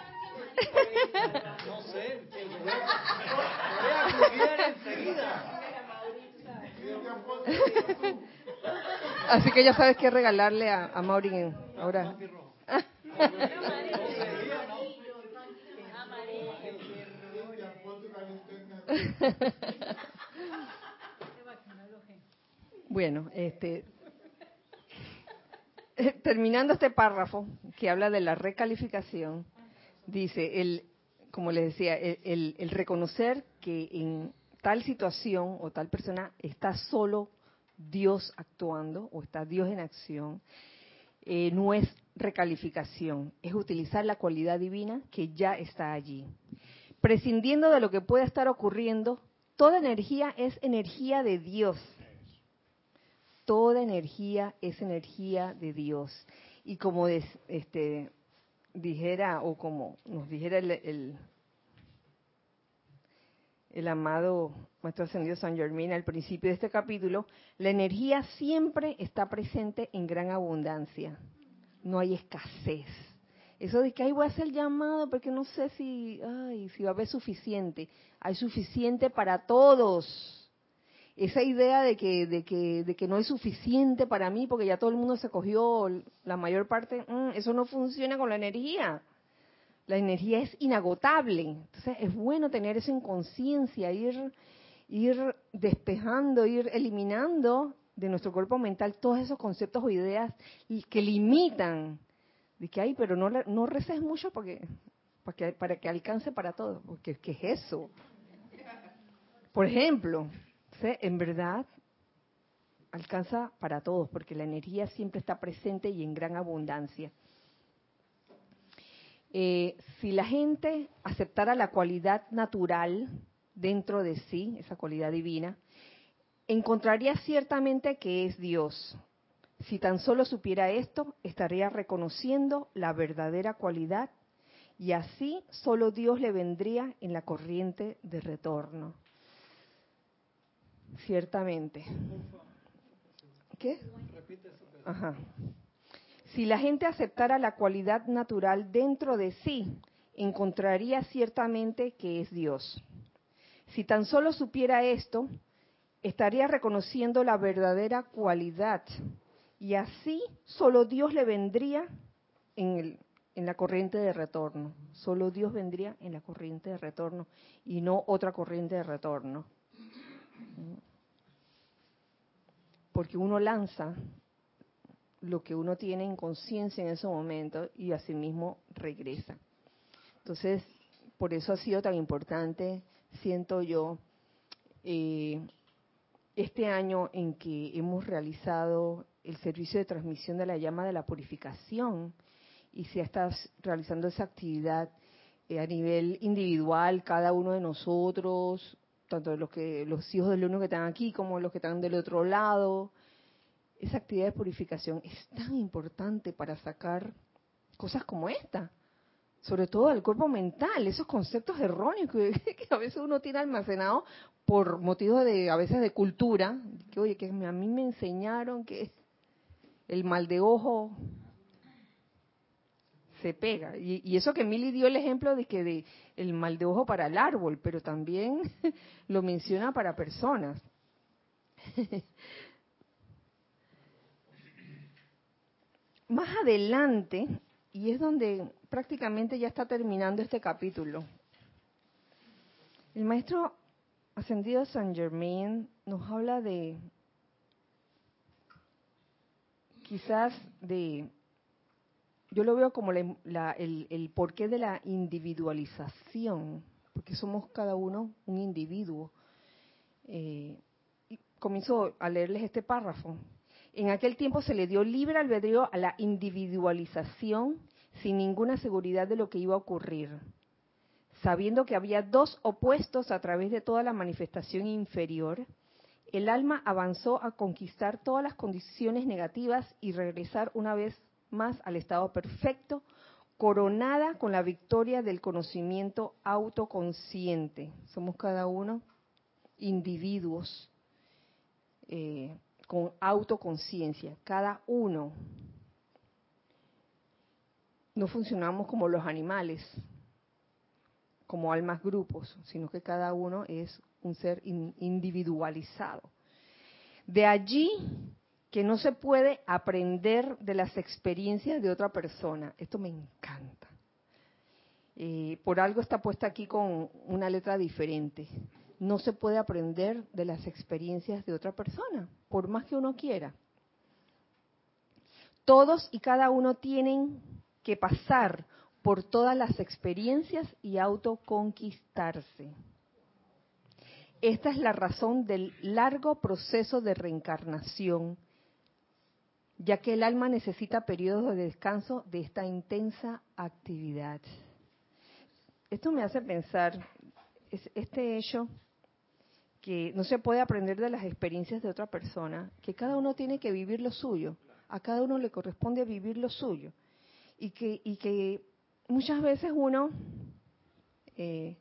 Así que ya sabes qué regalarle a, a ahora. Bueno, este, terminando este párrafo que habla de la recalificación, dice, el, como les decía, el, el- el reconocer que en tal situación o tal persona está solo Dios actuando o está Dios en acción, eh, no es recalificación, es utilizar la cualidad divina que ya está allí. Prescindiendo de lo que pueda estar ocurriendo, toda energía es energía de Dios toda energía es energía de Dios. Y como este, dijera, o como nos dijera el, el, amado Maestro Ascendido San Germain al principio de este capítulo, la energía siempre está presente en gran abundancia. No hay escasez. Eso de que ahí voy a hacer llamado porque no sé si, ay, si va a haber suficiente. Hay suficiente para todos esa idea de que, de que, de que no es suficiente para mí porque ya todo el mundo se cogió la mayor parte, mm, eso no funciona con la energía. La energía es inagotable. Entonces es bueno tener eso en conciencia, ir, ir despejando, ir eliminando de nuestro cuerpo mental todos esos conceptos o ideas que limitan. De que, ay, pero no, no reces mucho porque, para, que, para que alcance para todo. Porque, ¿qué es eso? Por ejemplo, en verdad alcanza para todos, porque la energía siempre está presente y en gran abundancia. Eh, si la gente aceptara la cualidad natural dentro de sí, esa cualidad divina, encontraría ciertamente que es Dios. Si tan solo supiera esto, estaría reconociendo la verdadera cualidad y así solo Dios le vendría en la corriente de retorno. Ciertamente. ¿Qué? Ajá. Si la gente aceptara la cualidad natural dentro de sí, encontraría ciertamente que es Dios. Si tan solo supiera esto, estaría reconociendo la verdadera cualidad y así solo Dios le vendría en, el- en la corriente de retorno. Solo Dios vendría en la corriente de retorno y no otra corriente de retorno. Porque uno lanza lo que uno tiene en conciencia en ese momento y asimismo regresa. Entonces, por eso ha sido tan importante, siento yo, eh, este año en que hemos realizado el servicio de transmisión de la llama de la purificación y si estás realizando esa actividad eh, a nivel individual, cada uno de nosotros, tanto los que los hijos del uno que están aquí como los que están del otro lado, esa actividad de purificación es tan importante para sacar cosas como esta, sobre todo del cuerpo mental, esos conceptos erróneos que, a veces uno tiene almacenado por motivos de a veces de cultura, que oye, que a mí me enseñaron que el mal de ojo se pega. Y, eso que Milly dio el ejemplo de que de el mal de ojo para el árbol, pero también lo menciona para personas. Más adelante, y es donde prácticamente ya está terminando este capítulo, el maestro ascendido San Germain nos habla de quizás de yo lo veo como el, porqué de la individualización, porque somos cada uno un individuo. Eh, comienzo a leerles este párrafo. En aquel tiempo se le dio libre albedrío a la individualización sin ninguna seguridad de lo que iba a ocurrir, sabiendo que había dos opuestos a través de toda la manifestación inferior. El alma avanzó a conquistar todas las condiciones negativas y regresar una vez más al estado perfecto, coronada con la victoria del conocimiento autoconsciente. Somos cada uno individuos eh, con autoconciencia, cada uno. No funcionamos como los animales, como almas grupos, sino que cada uno es un ser individualizado. De allí que no se puede aprender de las experiencias de otra persona. Esto me encanta. Eh, por algo está puesta aquí con una letra diferente. No se puede aprender de las experiencias de otra persona, por más que uno quiera. Todos y cada uno tienen que pasar por todas las experiencias y autoconquistarse. Esta es la razón del largo proceso de reencarnación ya que el alma necesita periodos de descanso de esta intensa actividad. Esto me hace pensar, este hecho que no se puede aprender de las experiencias de otra persona, que cada uno tiene que vivir lo suyo, a cada uno le corresponde vivir lo suyo, y que, y que muchas veces uno eh,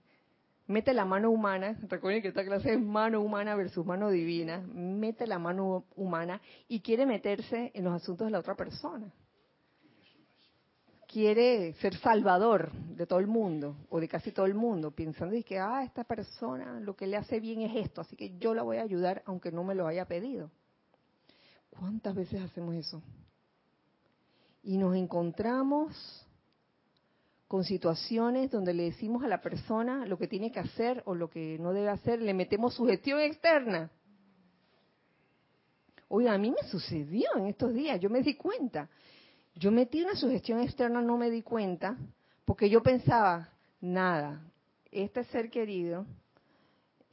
mete la mano humana, recuerden que esta clase es mano humana versus mano divina, mete la mano humana y quiere meterse en los asuntos de la otra persona. Quiere ser salvador de todo el mundo o de casi todo el mundo, pensando que, ah, esta persona lo que le hace bien es esto, así que yo la voy a ayudar aunque no me lo haya pedido. ¿Cuántas veces hacemos eso? Y nos encontramos con situaciones donde le decimos a la persona lo que tiene que hacer o lo que no debe hacer, le metemos su gestión externa. Oiga, a mí me sucedió en estos días, yo me di cuenta. Yo metí una sugestión externa, no me di cuenta, porque yo pensaba, nada, este ser querido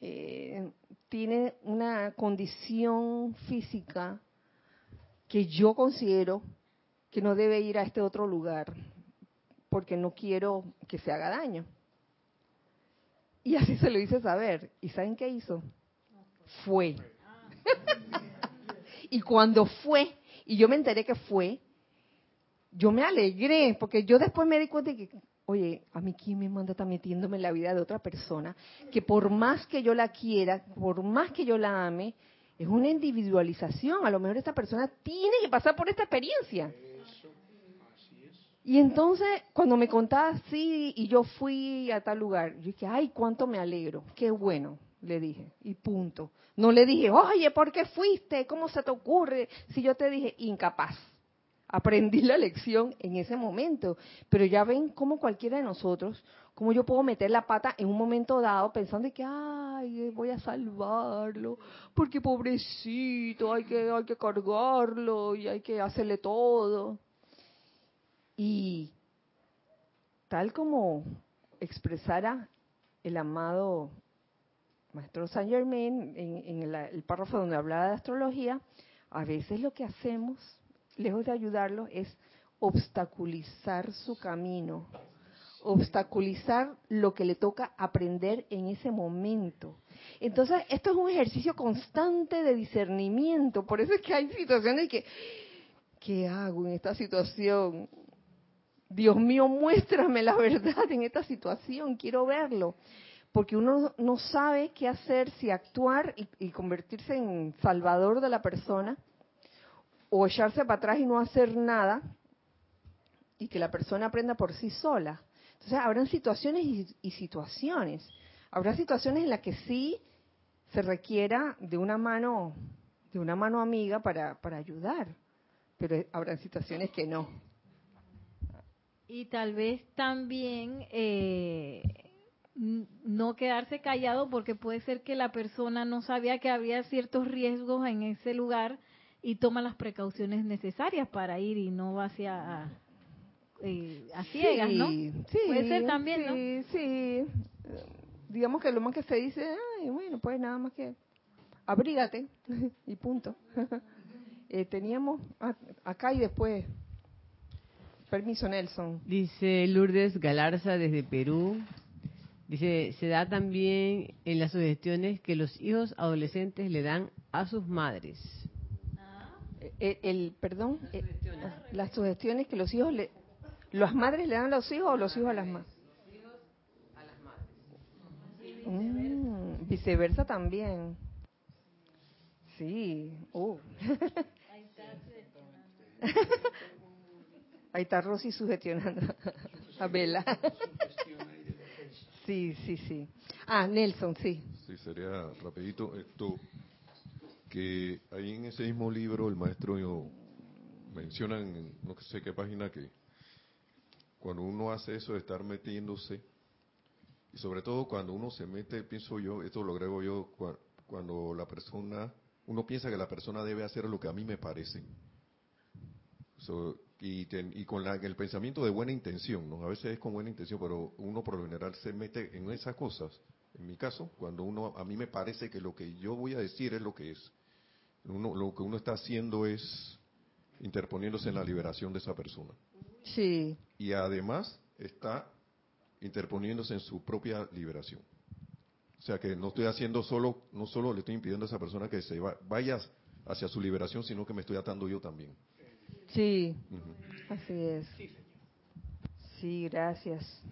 eh, tiene una condición física que yo considero que no debe ir a este otro lugar porque no quiero que se haga daño. Y así se lo hice saber. ¿Y saben qué hizo? Fue. y cuando fue, y yo me enteré que fue, yo me alegré, porque yo después me di cuenta de que, oye, a mí quién me manda estar metiéndome en la vida de otra persona, que por más que yo la quiera, por más que yo la ame, es una individualización. A lo mejor esta persona tiene que pasar por esta experiencia. Y entonces, cuando me contaba así y yo fui a tal lugar, yo dije, ay, cuánto me alegro, qué bueno, le dije, y punto. No le dije, oye, ¿por qué fuiste? ¿Cómo se te ocurre? Si yo te dije, incapaz. Aprendí la lección en ese momento. Pero ya ven cómo cualquiera de nosotros, cómo yo puedo meter la pata en un momento dado pensando que, ay, voy a salvarlo, porque pobrecito, hay que, hay que cargarlo y hay que hacerle todo. Y tal como expresara el amado Maestro Saint Germain en, el, párrafo donde hablaba de astrología, A veces lo que hacemos, lejos de ayudarlos, es obstaculizar su camino, obstaculizar lo que le toca aprender en ese momento. Entonces, esto es un ejercicio constante de discernimiento. Por eso es que hay situaciones que, ¿qué hago en esta situación? Dios mío, muéstrame la verdad en esta situación, quiero verlo. Porque uno no sabe qué hacer, si actuar y, convertirse en salvador de la persona, o echarse para atrás y no hacer nada, y que la persona aprenda por sí sola. Entonces, habrán situaciones y, situaciones. Habrá situaciones en las que sí se requiera de una mano, de una mano amiga para, para ayudar, pero habrán situaciones que no. Y tal vez también eh, no quedarse callado porque puede ser que la persona no sabía que había ciertos riesgos en ese lugar y toma las precauciones necesarias para ir y no va hacia eh, a ciegas, ¿no? Sí, Puede ser también, sí, Sí, Digamos que lo más que se dice, ay, bueno, pues nada más que abrígate y punto. eh, teníamos acá y después. Permiso, Nelson. Dice Lourdes Galarza desde Perú. Dice, se da también en las sugestiones que los hijos adolescentes le dan a sus madres. El, eh, el, perdón, las eh, sugestiones. las sugestiones que los hijos le, ¿Las madres le dan a los hijos o los hijos a las madres? a las madres. viceversa también. Sí. Uh. Ahí está Rosy sugestionando a Bella. Sí, sí, sí. Ah, Nelson, sí. Sí, sería rapidito esto que ahí en ese mismo libro el maestro menciona en no sé qué página que cuando uno hace eso de estar metiéndose, y sobre todo cuando uno se mete, pienso yo, esto lo agrego yo, cuando la persona, uno piensa que la persona debe hacer lo que a mí me parece. Y, con el pensamiento de buena intención, ¿no? A veces es con buena intención, pero uno por lo general se mete en esas cosas. En mi caso, cuando uno, a mí me parece que lo que yo voy a decir es lo que es. Uno, lo que uno está haciendo es interponiéndose en la liberación de esa persona. Sí. Y además está interponiéndose en su propia liberación. O sea que no estoy haciendo solo, no solo le estoy impidiendo a esa persona que se vaya hacia su liberación, sino que me estoy atando yo también. Sí, así es. Sí, gracias.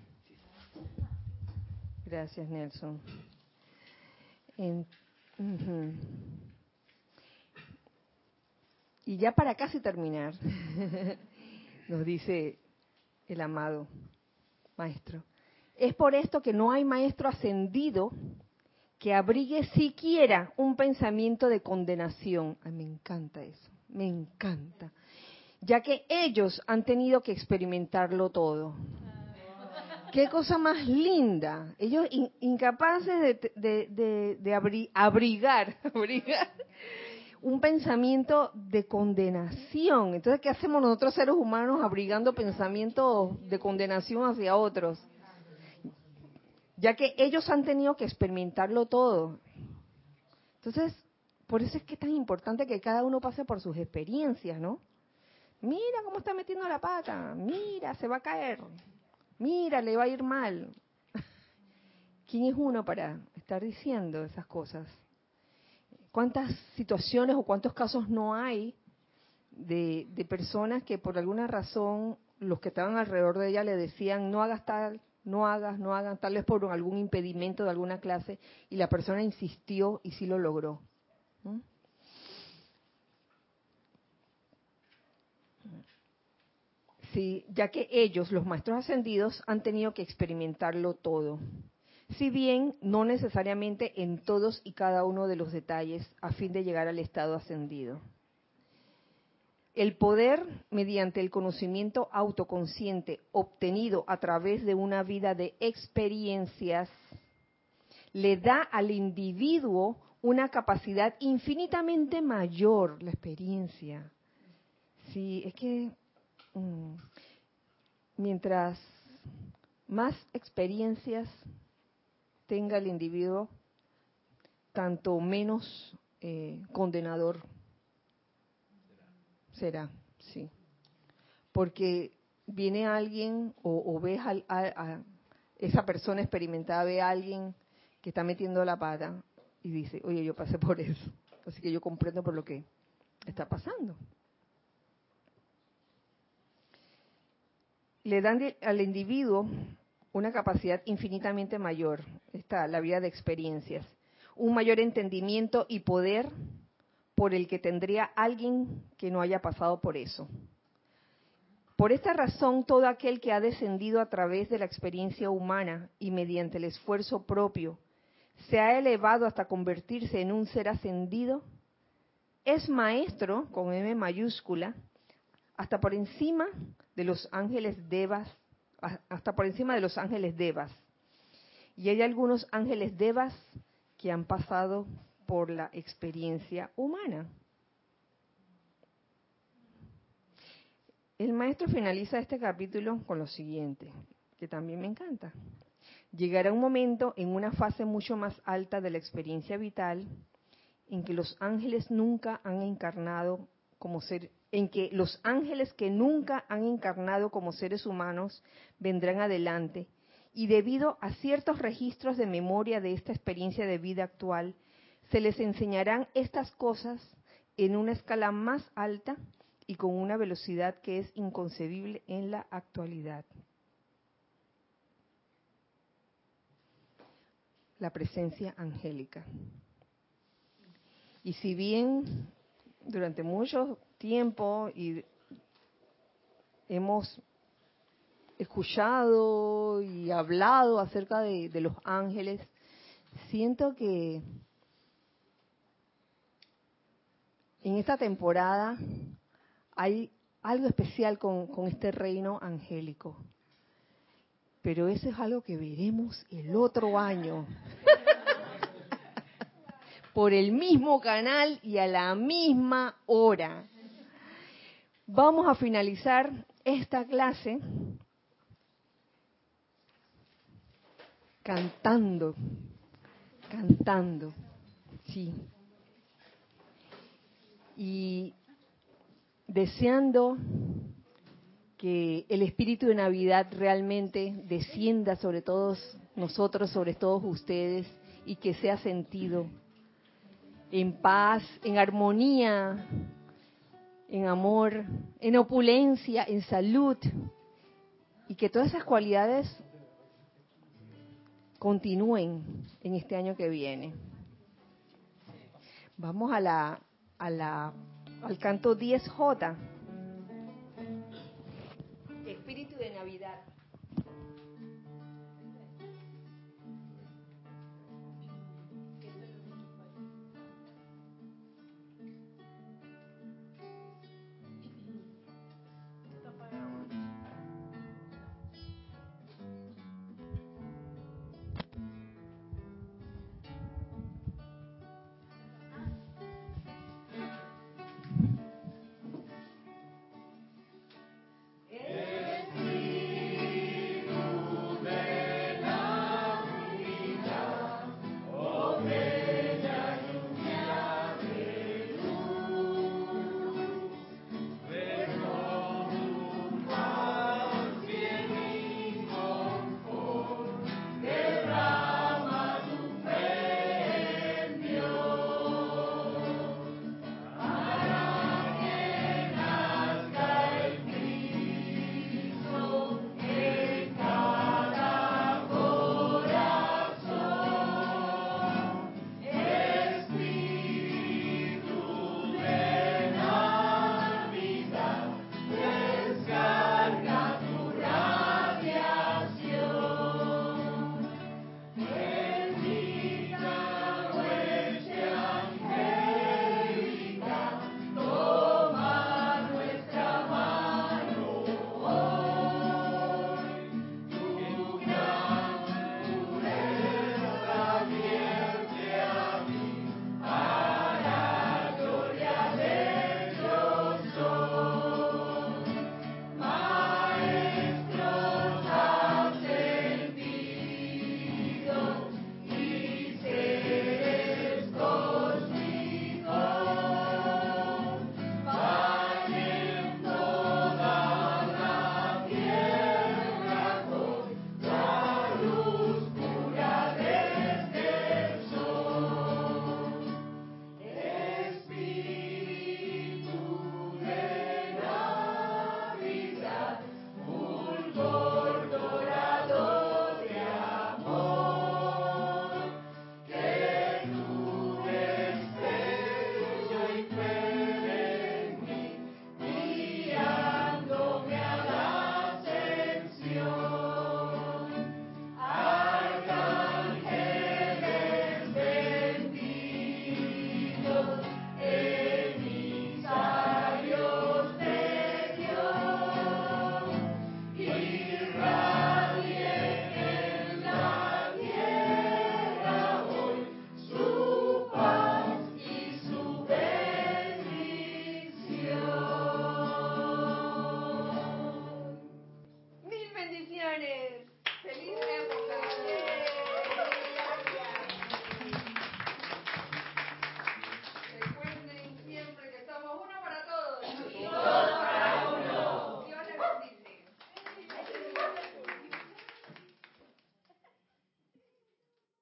Gracias, Nelson. Y ya para casi terminar, nos dice el amado maestro. Es por esto que no hay maestro ascendido que abrigue siquiera un pensamiento de condenación. Ay, me encanta eso, me encanta. Ya que ellos han tenido que experimentarlo todo. Qué cosa más linda. Ellos incapaces de, de, abrigar, abrigar un pensamiento de condenación. Entonces, ¿qué hacemos nosotros seres humanos abrigando pensamientos de condenación hacia otros? Ya que ellos han tenido que experimentarlo todo. Entonces, por eso es que es tan importante que cada uno pase por sus experiencias, ¿no? Mira cómo está metiendo la pata, mira, se va a caer, mira, le va a ir mal. ¿Quién es uno para estar diciendo esas cosas? ¿Cuántas situaciones o cuántos casos no hay de, personas que por alguna razón los que estaban alrededor de ella le decían no hagas tal, no hagas, no hagan, tal vez por algún impedimento de alguna clase, y la persona insistió y sí lo logró. Sí, ya que ellos, los maestros ascendidos, han tenido que experimentarlo todo si bien no necesariamente en todos y cada uno de los detalles a fin de llegar al estado ascendido. El poder, mediante el conocimiento autoconsciente obtenido a través de una vida de experiencias, le da al individuo una capacidad infinitamente mayor, la experiencia. Sí, es que mm, mientras más experiencias tenga el individuo, tanto menos eh, condenador será, sí. Porque viene alguien o, o ves a, esa persona experimentada, ve a alguien que está metiendo la pata y dice, oye, yo pasé por eso. Así que yo comprendo por lo que está pasando. Le dan al individuo una capacidad infinitamente mayor, está la vida de experiencias, un mayor entendimiento y poder por el que tendría alguien que no haya pasado por eso. Por esta razón, todo aquel que ha descendido a través de la experiencia humana y mediante el esfuerzo propio se ha elevado hasta convertirse en un ser ascendido, es maestro, con M mayúscula, hasta por encima de los ángeles devas, hasta por encima de los ángeles devas. Y hay algunos ángeles devas que han pasado por la experiencia humana. El maestro finaliza este capítulo con lo siguiente, que también me encanta. Llegará un momento en una fase mucho más alta de la experiencia vital en que los ángeles nunca han encarnado como ser en que los ángeles que nunca han encarnado como seres humanos vendrán adelante y debido a ciertos registros de memoria de esta experiencia de vida actual, se les enseñarán estas cosas en una escala más alta y con una velocidad que es inconcebible en la actualidad. La presencia angélica. Y si bien durante mucho tiempo y hemos escuchado y hablado acerca de, de los ángeles, siento que en esta temporada hay algo especial con, este reino angélico. Pero eso es algo que veremos el otro año. Por el mismo canal y a la misma hora. Vamos a finalizar esta clase cantando, cantando, sí. Y deseando que el espíritu de Navidad realmente descienda sobre todos nosotros, sobre todos ustedes, y que sea sentido en paz, en armonía, en amor, en opulencia, en salud, y que todas esas cualidades continúen en este año que viene. Vamos a la, a la al canto 10J.